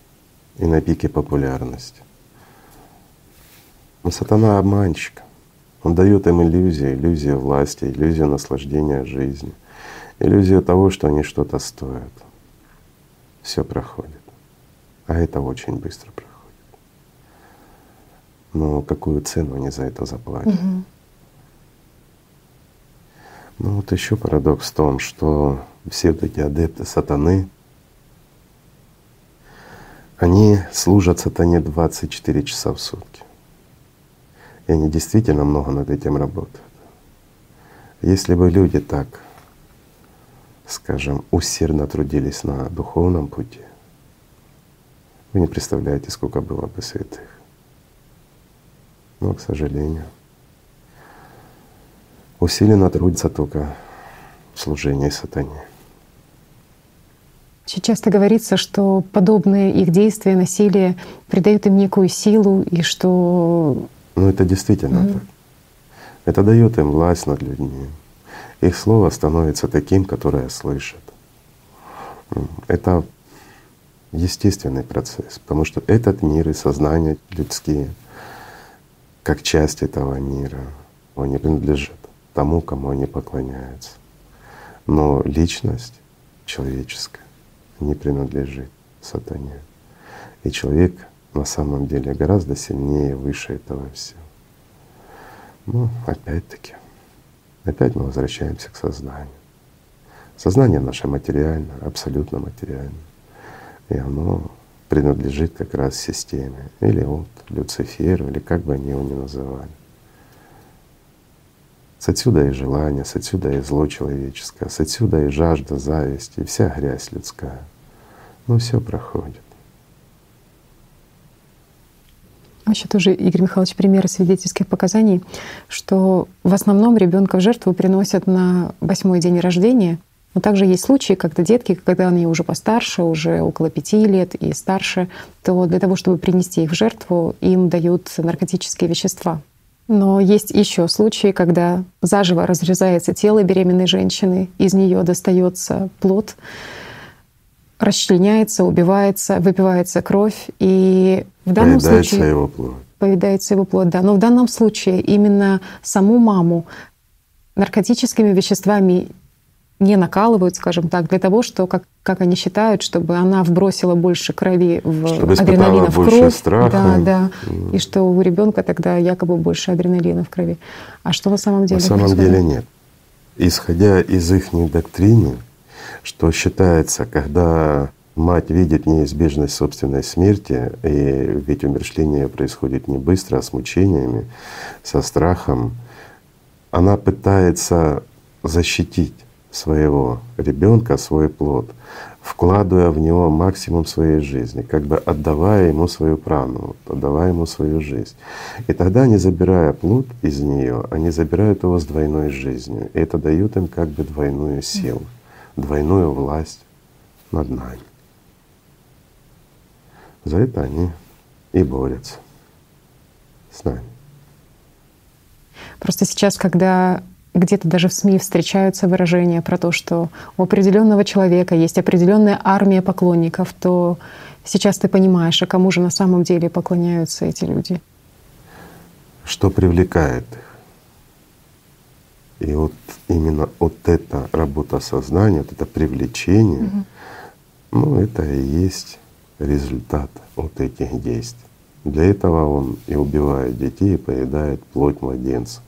и на пике популярности. Но сатана обманщик. Он дает им иллюзию, иллюзию власти, иллюзию наслаждения жизнью, иллюзию того, что они что-то стоят. Все проходит. А это очень быстро проходит. Но какую цену они за это заплатят? Угу. Ну вот еще парадокс в том, что все эти адепты сатаны, они служат сатане 24 часа в сутки. И они действительно много над этим работают. Если бы люди так, скажем, усердно трудились на духовном пути, вы не представляете, сколько было бы святых. Но, к сожалению, усиленно трудится только в служении сатане. Часто говорится, что подобные их действия, насилие придают им некую силу, и что ну это действительно mm-hmm. так. Это дает им власть над людьми. Их слово становится таким, которое слышат. Это естественный процесс, потому что этот мир и сознание людские, как часть этого мира, они принадлежат тому, кому они поклоняются. Но личность человеческая не принадлежит сатане. И человек на самом деле гораздо сильнее, выше этого всего. Ну, опять-таки, опять мы возвращаемся к сознанию. Сознание наше материально, абсолютно материально. И оно принадлежит как раз системе. Или вот Люциферу, или как бы они его ни называли. С отсюда и желание, с отсюда и зло человеческое, с отсюда и жажда, зависть, и вся грязь людская. Но все проходит. Еще тоже, Игорь Михайлович, примеры свидетельских показаний, что в основном ребенка в жертву приносят на восьмой день рождения. Но также есть случаи, когда детки, когда они уже постарше, уже около пяти лет и старше, то для того, чтобы принести их в жертву, им дают наркотические вещества. Но есть еще случаи, когда заживо разрезается тело беременной женщины, из нее достается плод, расчленяется, убивается, выпивается кровь. И в данном поедается случае... его плоть. Поедается его плоть, да. Но в данном случае именно саму маму наркотическими веществами не накалывают, скажем так, для того, что, как, как они считают, чтобы она вбросила больше крови в чтобы адреналина в больше кровь. Страха. Да, да. И что у ребенка тогда якобы больше адреналина в крови. А что на самом деле? На самом происходит? деле нет. Исходя из их доктрины, что считается, когда мать видит неизбежность собственной смерти, и ведь умершление происходит не быстро, а с мучениями, со страхом, она пытается защитить своего ребенка, свой плод, вкладывая в него максимум своей жизни, как бы отдавая ему свою прану, отдавая ему свою жизнь. И тогда, не забирая плод из нее, они забирают его с двойной жизнью. И это дает им как бы двойную силу, двойную власть над нами. За это они и борются с нами. Просто сейчас, когда где-то даже в СМИ встречаются выражения про то, что у определенного человека есть определенная армия поклонников, то сейчас ты понимаешь, а кому же на самом деле поклоняются эти люди. Что привлекает их? И вот именно вот эта работа сознания, вот это привлечение, угу. ну это и есть результат вот этих действий. Для этого он и убивает детей, и поедает плоть младенца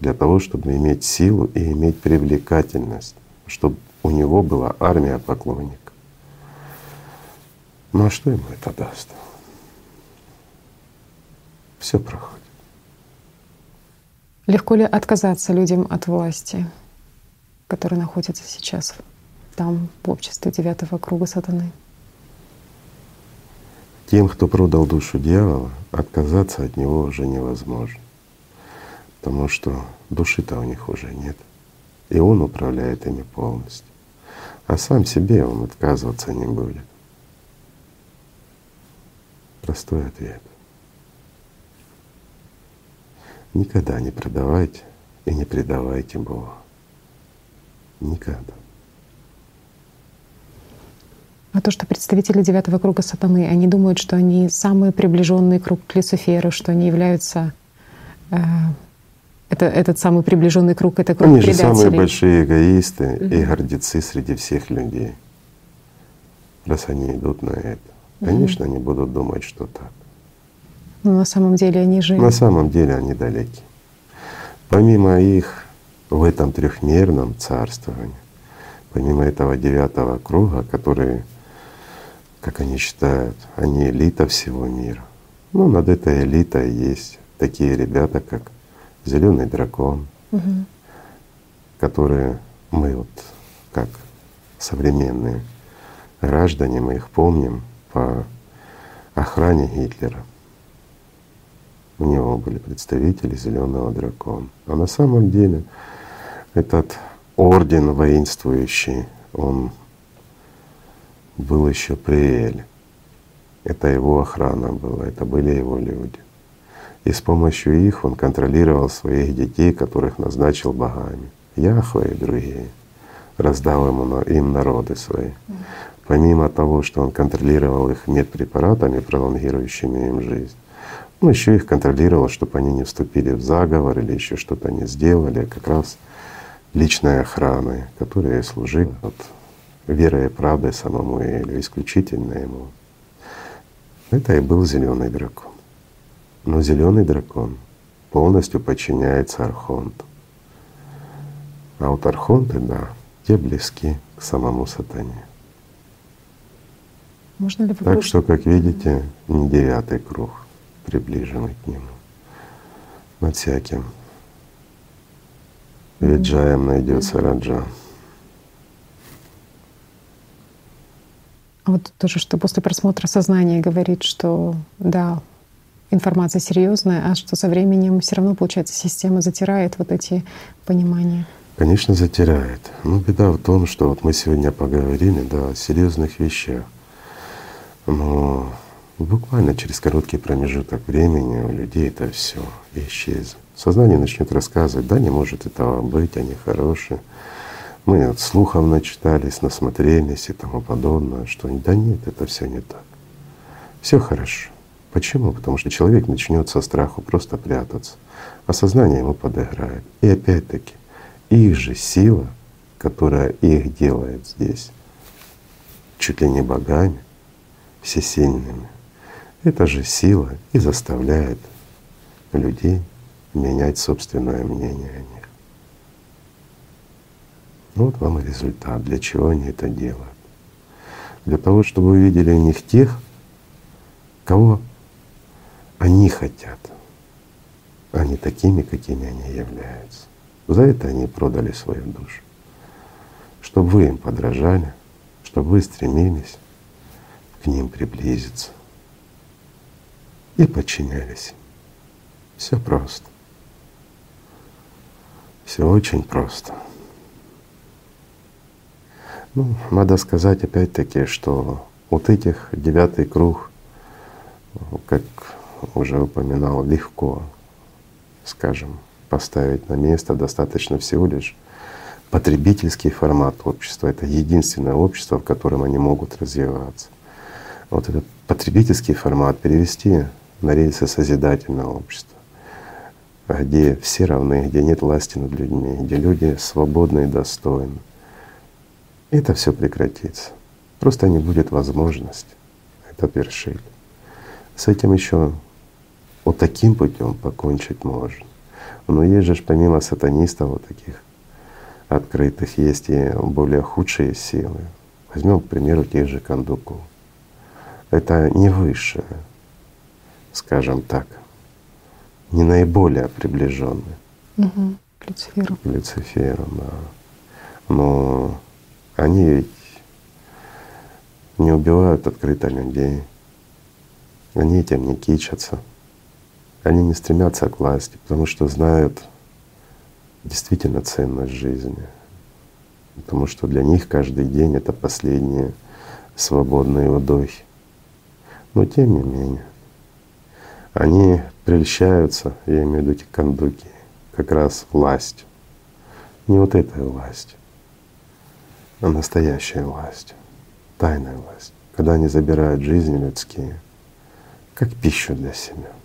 для того, чтобы иметь силу и иметь привлекательность, чтобы у него была армия поклонников. Ну а что ему это даст? Все проходит. Легко ли отказаться людям от власти, которые находятся сейчас там, в обществе девятого круга сатаны? Тем, кто продал душу дьявола, отказаться от него уже невозможно потому что души-то у них уже нет. И он управляет ими полностью. а сам себе он отказываться не будет. Простой ответ. Никогда не продавайте и не предавайте Бога. Никогда. А то, что представители девятого круга сатаны, они думают, что они самый приближенный круг к Люциферу, что они являются э, это, этот самый приближенный круг, это круг Они же предателей. самые большие эгоисты и гордецы среди всех людей. Раз они идут на это. Конечно, они будут думать, что так. Но на самом деле они же На самом деле они далеки. Помимо их в этом трехмерном царствовании, помимо этого девятого круга, который, как они считают, они элита всего мира. Ну, над этой элитой есть такие ребята, как Зеленый дракон, которые мы вот как современные граждане, мы их помним по охране Гитлера. У него были представители Зеленого дракона. А на самом деле этот орден воинствующий, он был еще при Эле. Это его охрана была, это были его люди. И с помощью их он контролировал своих детей, которых назначил богами. Яхве и другие. Раздал ему, им народы свои. Помимо того, что он контролировал их медпрепаратами, пролонгирующими им жизнь, он еще их контролировал, чтобы они не вступили в заговор или еще что-то не сделали, а как раз личной охраной, которая служила вот, верой и правдой самому Элю, исключительно ему. Это и был зеленый дракон. Но зеленый дракон полностью подчиняется Архонту. А вот Архонты, да, те близки к самому сатане. Можно ли Так что, как видите, не девятый круг, приближенный к нему. Над всяким виджаем найдется раджа. А вот тоже, что после просмотра сознания говорит, что да, информация серьезная, а что со временем все равно, получается, система затирает вот эти понимания. Конечно, затирает. Но беда в том, что вот мы сегодня поговорили да, о серьезных вещах. Но буквально через короткий промежуток времени у людей это все исчезнет. Сознание начнет рассказывать, да, не может этого быть, они хорошие. Мы от слухов начитались, насмотрелись и тому подобное, что да нет, это все не так. Все хорошо. Почему? Потому что человек начнет со страху просто прятаться, а сознание ему подыграет. И опять-таки, их же сила, которая их делает здесь, чуть ли не богами, всесильными, эта же сила и заставляет людей менять собственное мнение о них. Вот вам и результат, для чего они это делают. Для того, чтобы вы видели в них тех, кого они хотят, а не такими, какими они являются. За это они продали свою душу. Чтобы вы им подражали, чтобы вы стремились к ним приблизиться и подчинялись им. Все просто. Все очень просто. Ну, надо сказать опять-таки, что вот этих девятый круг, как уже упоминал, легко, скажем, поставить на место, достаточно всего лишь потребительский формат общества. Это единственное общество, в котором они могут развиваться. Вот этот потребительский формат перевести на рельсы созидательного общества, где все равны, где нет власти над людьми, где люди свободны и достойны. Это все прекратится. Просто не будет возможности это вершить. С этим еще вот таким путем покончить можно. Но есть же помимо сатанистов вот таких открытых, есть и более худшие силы. Возьмем, к примеру, тех же кондуков. Это не высшее, скажем так, не наиболее приближенные угу. к Люциферу. К Люциферу, да. Но они ведь не убивают открыто людей, они этим не кичатся, они не стремятся к власти, потому что знают действительно ценность жизни. потому что для них каждый день — это последние свободные вдохи. Но тем не менее, они прельщаются, я имею в виду эти кондуки, как раз властью. Не вот этой властью, а настоящая власть, тайная власть, когда они забирают жизни людские, как пищу для себя,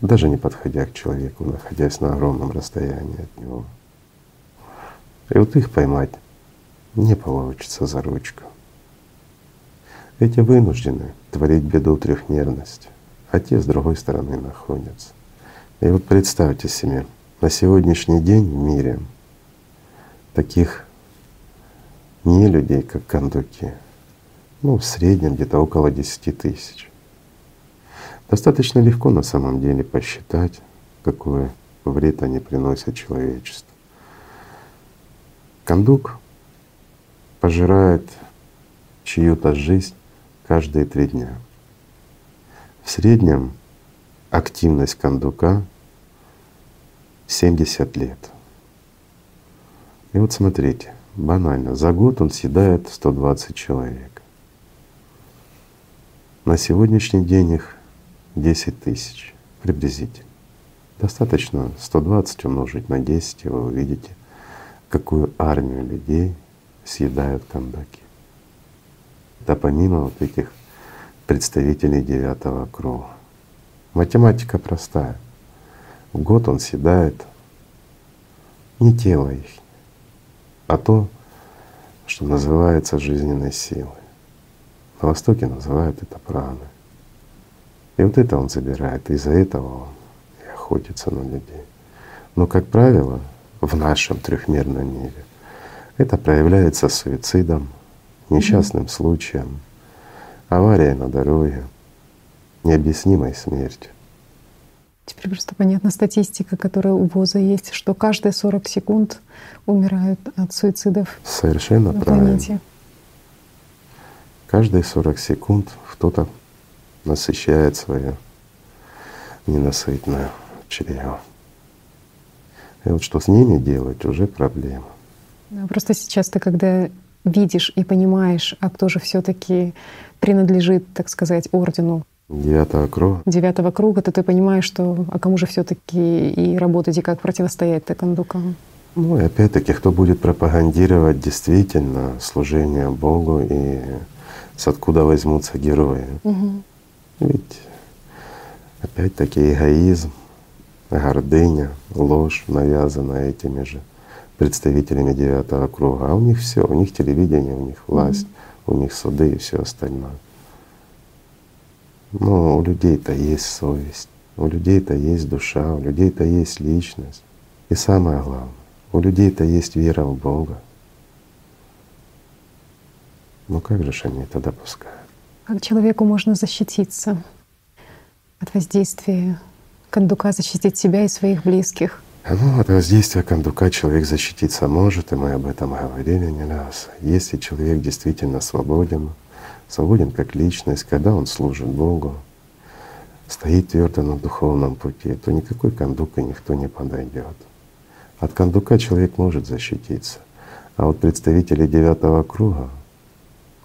даже не подходя к человеку, находясь на огромном расстоянии от него. И вот их поймать не получится за ручку. Эти вынуждены творить беду трехмерности, а те с другой стороны находятся. И вот представьте себе, на сегодняшний день в мире таких не людей, как кондуки, ну, в среднем где-то около 10 тысяч. Достаточно легко на самом деле посчитать, какой вред они приносят человечеству. Кондук пожирает чью-то жизнь каждые три дня. В среднем активность кондука 70 лет. И вот смотрите, банально, за год он съедает 120 человек. На сегодняшний день их 10 тысяч приблизительно. Достаточно 120 умножить на 10, и вы увидите, какую армию людей съедают кондаки. Да помимо вот этих представителей девятого круга. Математика простая. В год он съедает не тело их, а то, что называется жизненной силой. На Востоке называют это праны. И вот это он забирает, и из-за этого он и охотится на людей. Но, как правило, в нашем трехмерном мире это проявляется суицидом, несчастным случаем, аварией на дороге, необъяснимой смертью. Теперь просто понятна статистика, которая у ВОЗа есть, что каждые 40 секунд умирают от суицидов Совершенно на правильно. планете. Каждые 40 секунд кто-то насыщает свое ненасытное чрево. И вот что с ними делать, уже проблема. Да, Просто сейчас ты, когда видишь и понимаешь, а кто же все-таки принадлежит, так сказать, ордену Девятого круга. девятого круга, то ты понимаешь, что а кому же все-таки и работать, и как противостоять такандукам. Ну и опять-таки, кто будет пропагандировать действительно служение Богу и с откуда возьмутся герои. Угу. Ведь опять-таки эгоизм, гордыня, ложь навязана этими же представителями девятого круга. А у них все, у них телевидение, у них власть, у них суды и все остальное. Но у людей-то есть совесть, у людей-то есть душа, у людей-то есть личность. И самое главное, у людей-то есть вера в Бога. Ну как же ж они это допускают? Как человеку можно защититься от воздействия кондука, защитить себя и своих близких? А Ну, от воздействия кондука человек защититься может, и мы об этом говорили не раз. Если человек действительно свободен, свободен как личность, когда он служит Богу, стоит твердо на духовном пути, то никакой кондук и никто не подойдет. От кондука человек может защититься, а вот представители девятого круга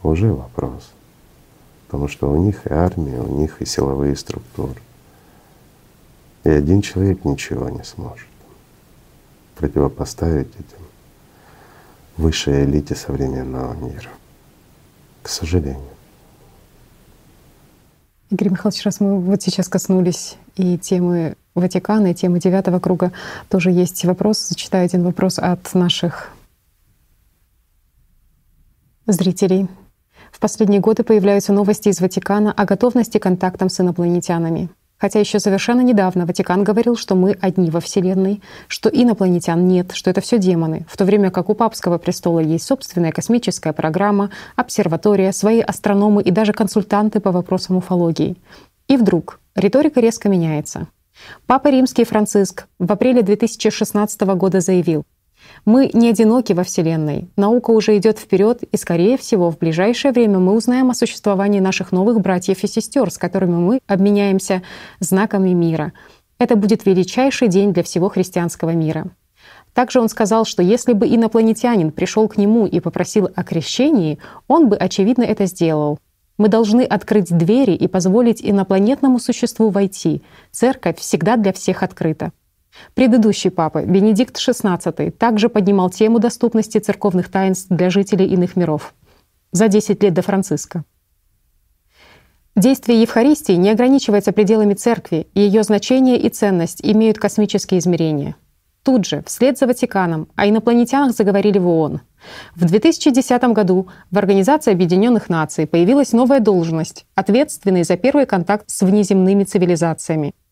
уже вопрос. Потому что у них и армия, у них и силовые структуры. И один человек ничего не сможет противопоставить этим высшей элите современного мира. К сожалению. Игорь Михайлович, раз мы вот сейчас коснулись и темы Ватикана, и темы девятого круга, тоже есть вопрос. Зачитаю один вопрос от наших зрителей. В последние годы появляются новости из Ватикана о готовности к контактам с инопланетянами. Хотя еще совершенно недавно Ватикан говорил, что мы одни во Вселенной, что инопланетян нет, что это все демоны, в то время как у Папского престола есть собственная космическая программа, обсерватория, свои астрономы и даже консультанты по вопросам уфологии. И вдруг риторика резко меняется. Папа Римский Франциск в апреле 2016 года заявил, мы не одиноки во Вселенной. Наука уже идет вперед, и, скорее всего, в ближайшее время мы узнаем о существовании наших новых братьев и сестер, с которыми мы обменяемся знаками мира. Это будет величайший день для всего христианского мира. Также он сказал, что если бы инопланетянин пришел к нему и попросил о крещении, он бы, очевидно, это сделал. Мы должны открыть двери и позволить инопланетному существу войти. Церковь всегда для всех открыта. Предыдущий папа, Бенедикт XVI, также поднимал тему доступности церковных таинств для жителей иных миров за 10 лет до Франциска. Действие Евхаристии не ограничивается пределами церкви, и ее значение и ценность имеют космические измерения. Тут же, вслед за Ватиканом, о инопланетянах заговорили в ООН. В 2010 году в Организации Объединенных Наций появилась новая должность, ответственный за первый контакт с внеземными цивилизациями —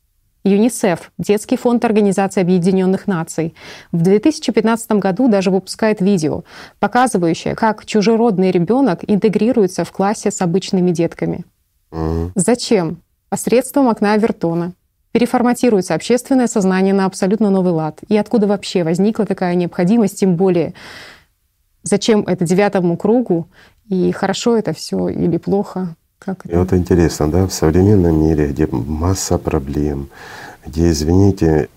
ЮНИСЕФ, Детский фонд Организации Объединенных Наций, в 2015 году даже выпускает видео, показывающее, как чужеродный ребенок интегрируется в классе с обычными детками. Mm. Зачем? Посредством окна Авертона. Переформатируется общественное сознание на абсолютно новый лад. И откуда вообще возникла такая необходимость, тем более, зачем это девятому кругу, и хорошо это все или плохо? Как это? И вот интересно, да, в современном мире, где масса проблем, где, извините,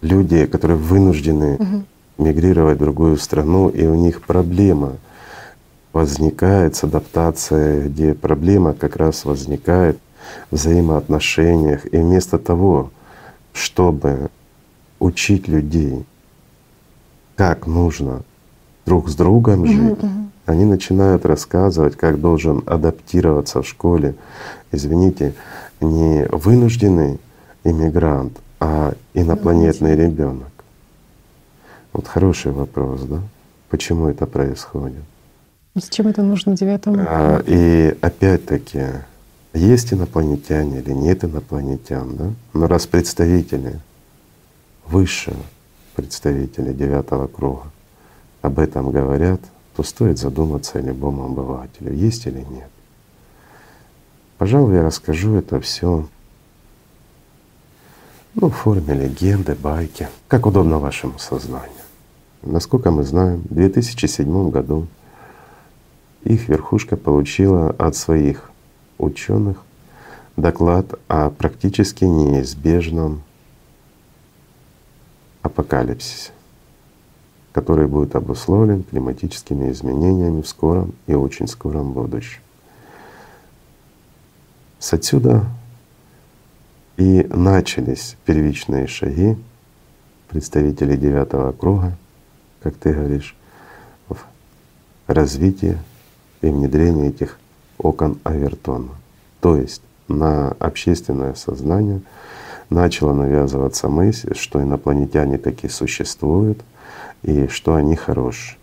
люди, которые вынуждены угу. мигрировать в другую страну, и у них проблема возникает с адаптацией, где проблема как раз возникает в взаимоотношениях. И вместо того, чтобы учить людей, как нужно друг с другом жить, угу, угу они начинают рассказывать, как должен адаптироваться в школе, извините, не вынужденный иммигрант, а инопланетный ребенок. Вот хороший вопрос, да? Почему это происходит? Зачем это нужно девятому? А, и опять-таки, есть инопланетяне или нет инопланетян, да? Но раз представители высшего представители девятого круга об этом говорят, то стоит задуматься о любом обывателю, есть или нет. Пожалуй, я расскажу это все ну, в форме легенды, байки, как удобно вашему сознанию. Насколько мы знаем, в 2007 году их верхушка получила от своих ученых доклад о практически неизбежном апокалипсисе который будет обусловлен климатическими изменениями в скором и очень скором будущем. С отсюда и начались первичные шаги представителей девятого круга, как ты говоришь, в развитии и внедрении этих окон Авертона. То есть на общественное сознание начала навязываться мысль, что инопланетяне такие существуют — и что они хорошие.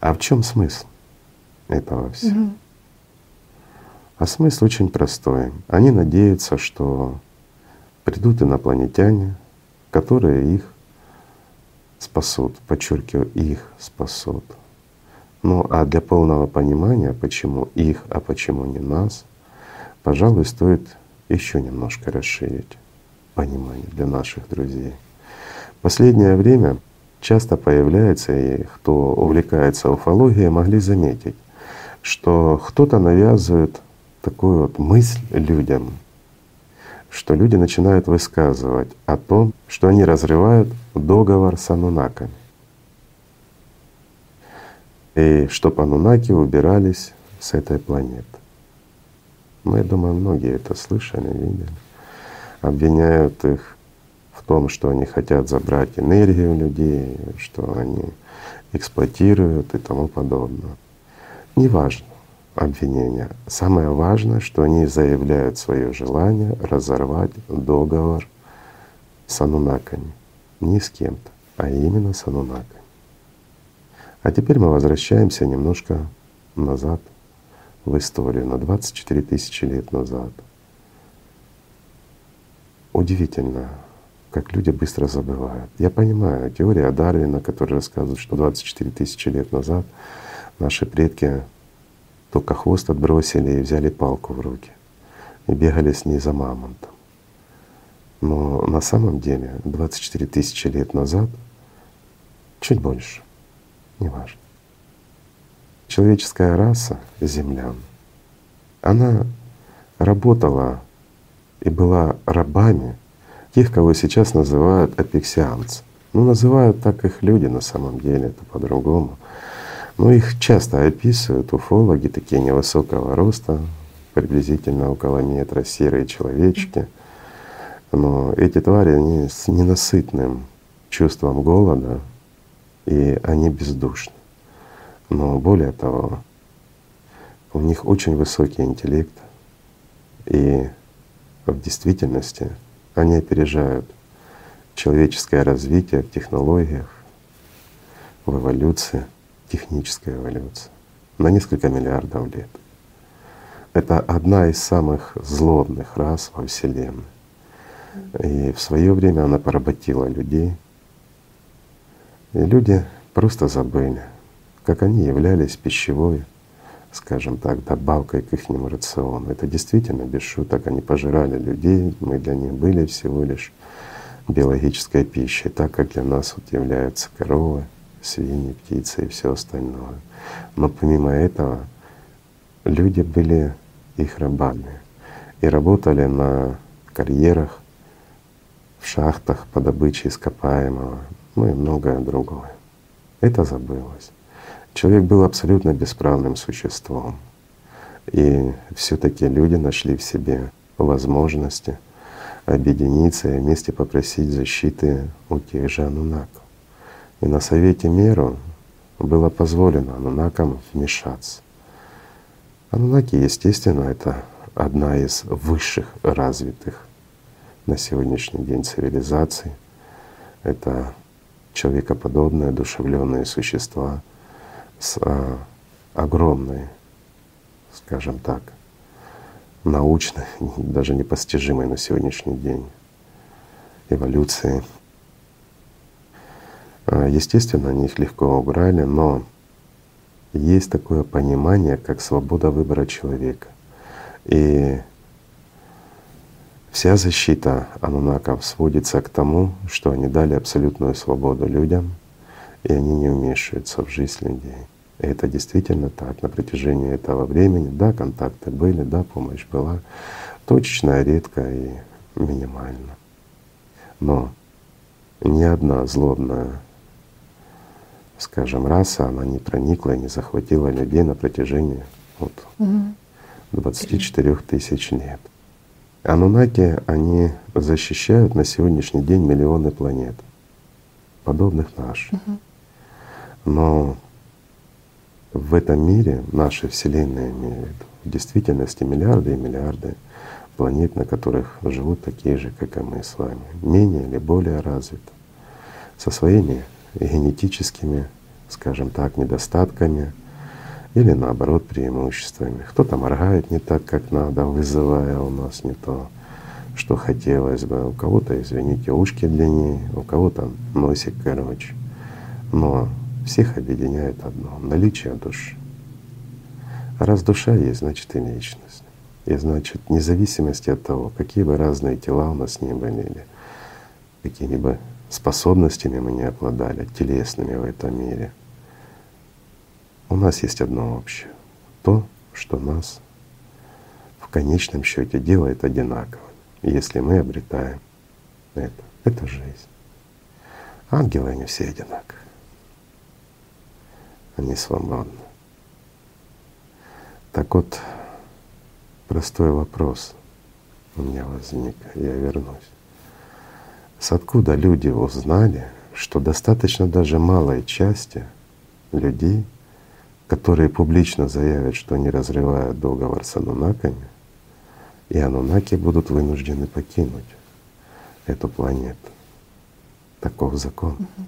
А в чем смысл этого всего? Угу. А смысл очень простой. Они надеются, что придут инопланетяне, которые их спасут, подчеркиваю, их спасут. Ну а для полного понимания, почему их, а почему не нас, пожалуй, стоит еще немножко расширить понимание для наших друзей. В последнее время часто появляется, и кто увлекается уфологией, могли заметить, что кто-то навязывает такую вот мысль людям, что люди начинают высказывать о том, что они разрывают договор с анунаками. И чтобы анунаки убирались с этой планеты. Ну, я думаю, многие это слышали, видели. Обвиняют их том, что они хотят забрать энергию людей, что они эксплуатируют и тому подобное. Неважно обвинения. Самое важное, что они заявляют свое желание разорвать договор с анунаками. Не с кем-то, а именно с анунаками. А теперь мы возвращаемся немножко назад в историю, на 24 тысячи лет назад. Удивительно, как люди быстро забывают. Я понимаю, теория Дарвина, которая рассказывает, что 24 тысячи лет назад наши предки только хвост отбросили и взяли палку в руки и бегали с ней за мамонтом. Но на самом деле 24 тысячи лет назад, чуть больше, неважно, человеческая раса землян, она работала и была рабами тех, кого сейчас называют апексианцы. Ну, называют так их люди на самом деле, это по-другому. Но их часто описывают уфологи, такие невысокого роста, приблизительно около метра, серые человечки. Но эти твари, они с ненасытным чувством голода, и они бездушны. Но более того, у них очень высокий интеллект, и в действительности они опережают человеческое развитие в технологиях, в эволюции, технической эволюции на несколько миллиардов лет. Это одна из самых злобных рас во Вселенной. И в свое время она поработила людей. И люди просто забыли, как они являлись пищевой, скажем так, добавкой к их рациону. Это действительно без шуток. Они пожирали людей, мы для них были всего лишь биологической пищей, так как для нас вот являются коровы, свиньи, птицы и все остальное. Но помимо этого люди были их рабами и работали на карьерах, в шахтах по добыче ископаемого, ну и многое другое. Это забылось. Человек был абсолютно бесправным существом. И все таки люди нашли в себе возможности объединиться и вместе попросить защиты у тех же анунаков. И на Совете Меру было позволено анунакам вмешаться. Анунаки, естественно, это одна из высших развитых на сегодняшний день цивилизаций. Это человекоподобные, одушевленные существа с а, огромной, скажем так, научной, даже непостижимой на сегодняшний день эволюции. А, естественно, они их легко убрали, но есть такое понимание, как свобода выбора человека. И вся защита анунаков сводится к тому, что они дали абсолютную свободу людям, и они не вмешиваются в жизнь людей. И это действительно так. На протяжении этого времени, да, контакты были, да, помощь была, точечная, редко и минимально. Но ни одна злобная, скажем, раса, она не проникла и не захватила людей на протяжении вот, угу. 24 тысяч лет. Анунаки, они защищают на сегодняшний день миллионы планет, подобных. Угу. Но в этом мире, нашей Вселенной, имею в действительности миллиарды и миллиарды планет, на которых живут такие же, как и мы с вами, менее или более развиты, со своими генетическими, скажем так, недостатками или наоборот преимуществами. Кто-то моргает не так, как надо, вызывая у нас не то, что хотелось бы. У кого-то, извините, ушки длиннее, у кого-то носик короче. Но всех объединяет одно — наличие души. А раз душа есть, значит и личность. И значит, вне зависимости от того, какие бы разные тела у нас ни были, или какими-бы способностями мы не обладали, телесными в этом мире, у нас есть одно общее — то, что нас в конечном счете делает одинаковым, если мы обретаем это. Это жизнь. Ангелы, они все одинаковые они свободны. Так вот, простой вопрос у меня возник, я вернусь. С откуда люди узнали, что достаточно даже малой части людей, которые публично заявят, что они разрывают договор с анунаками, и анунаки будут вынуждены покинуть эту планету. Таков закон. Угу.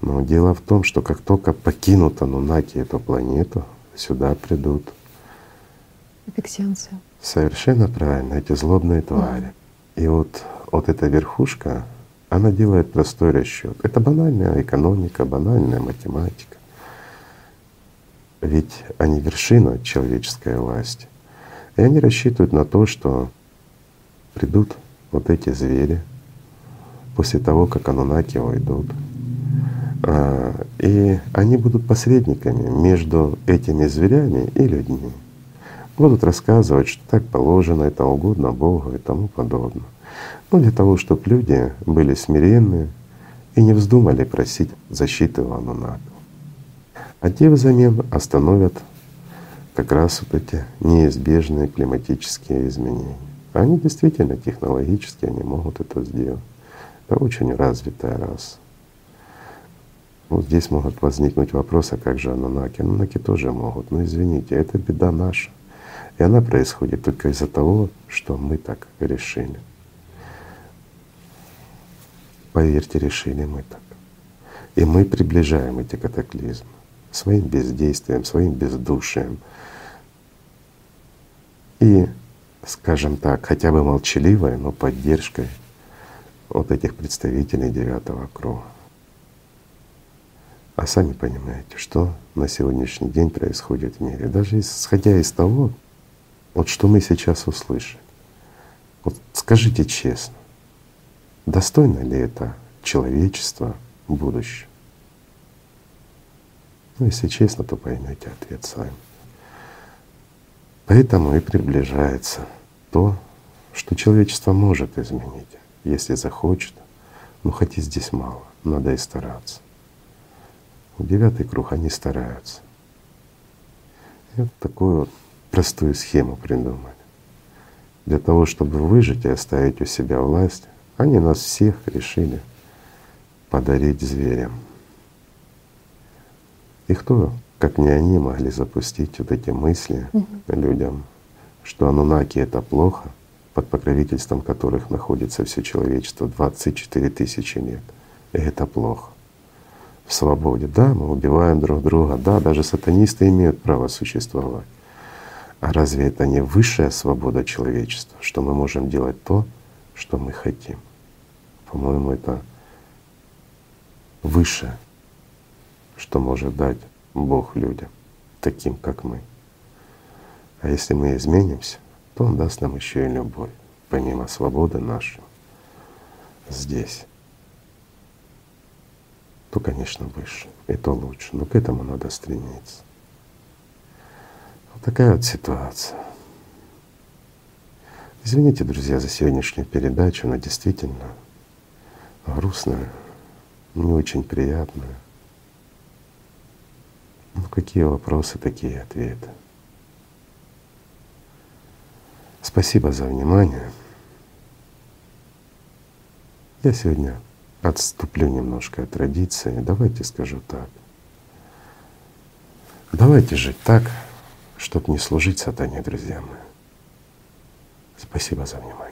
Но дело в том, что как только покинут Анунаки эту планету, сюда придут эффектианцы. Совершенно правильно, эти злобные твари. Да. И вот, вот эта верхушка, она делает простой расчет. Это банальная экономика, банальная математика. Ведь они вершина человеческой власти. И они рассчитывают на то, что придут вот эти звери после того, как анунаки уйдут, а, и они будут посредниками между этими зверями и людьми. Будут рассказывать, что так положено, это угодно Богу и тому подобное. Ну, для того, чтобы люди были смиренны и не вздумали просить защиты у Анунака. А те взамен остановят как раз вот эти неизбежные климатические изменения. Они действительно технологически, они могут это сделать. Это очень развитая раса. Вот здесь могут возникнуть вопросы, а как же анунаки? Анунаки тоже могут, но извините, это беда наша. И она происходит только из-за того, что мы так решили. Поверьте, решили мы так. И мы приближаем эти катаклизмы своим бездействием, своим бездушием. И, скажем так, хотя бы молчаливой, но поддержкой вот этих представителей девятого круга. А сами понимаете, что на сегодняшний день происходит в мире. Даже исходя из того, вот что мы сейчас услышали. Вот скажите честно, достойно ли это человечество будущего? Ну, если честно, то поймете ответ сами. Поэтому и приближается то, что человечество может изменить, если захочет. Но хоть и здесь мало, надо и стараться. Девятый круг они стараются. И вот такую вот простую схему придумали. Для того, чтобы выжить и оставить у себя власть, они нас всех решили подарить зверям. И кто, как не они, могли запустить вот эти мысли угу. людям, что анунаки — это плохо, под покровительством которых находится все человечество 24 тысячи лет. И это плохо. В свободе. Да, мы убиваем друг друга, да, даже сатанисты имеют право существовать. А разве это не высшая свобода человечества, что мы можем делать то, что мы хотим? По-моему, это высшее что может дать Бог людям, таким как мы. А если мы изменимся, то Он даст нам еще и любовь, помимо свободы нашей здесь. То, конечно, выше, и то лучше, но к этому надо стремиться. Вот такая вот ситуация. Извините, друзья, за сегодняшнюю передачу, она действительно грустная, не очень приятная. Ну, какие вопросы, такие ответы. Спасибо за внимание. Я сегодня отступлю немножко от традиции. Давайте скажу так. Давайте жить так, чтобы не служить сатане, друзья мои. Спасибо за внимание.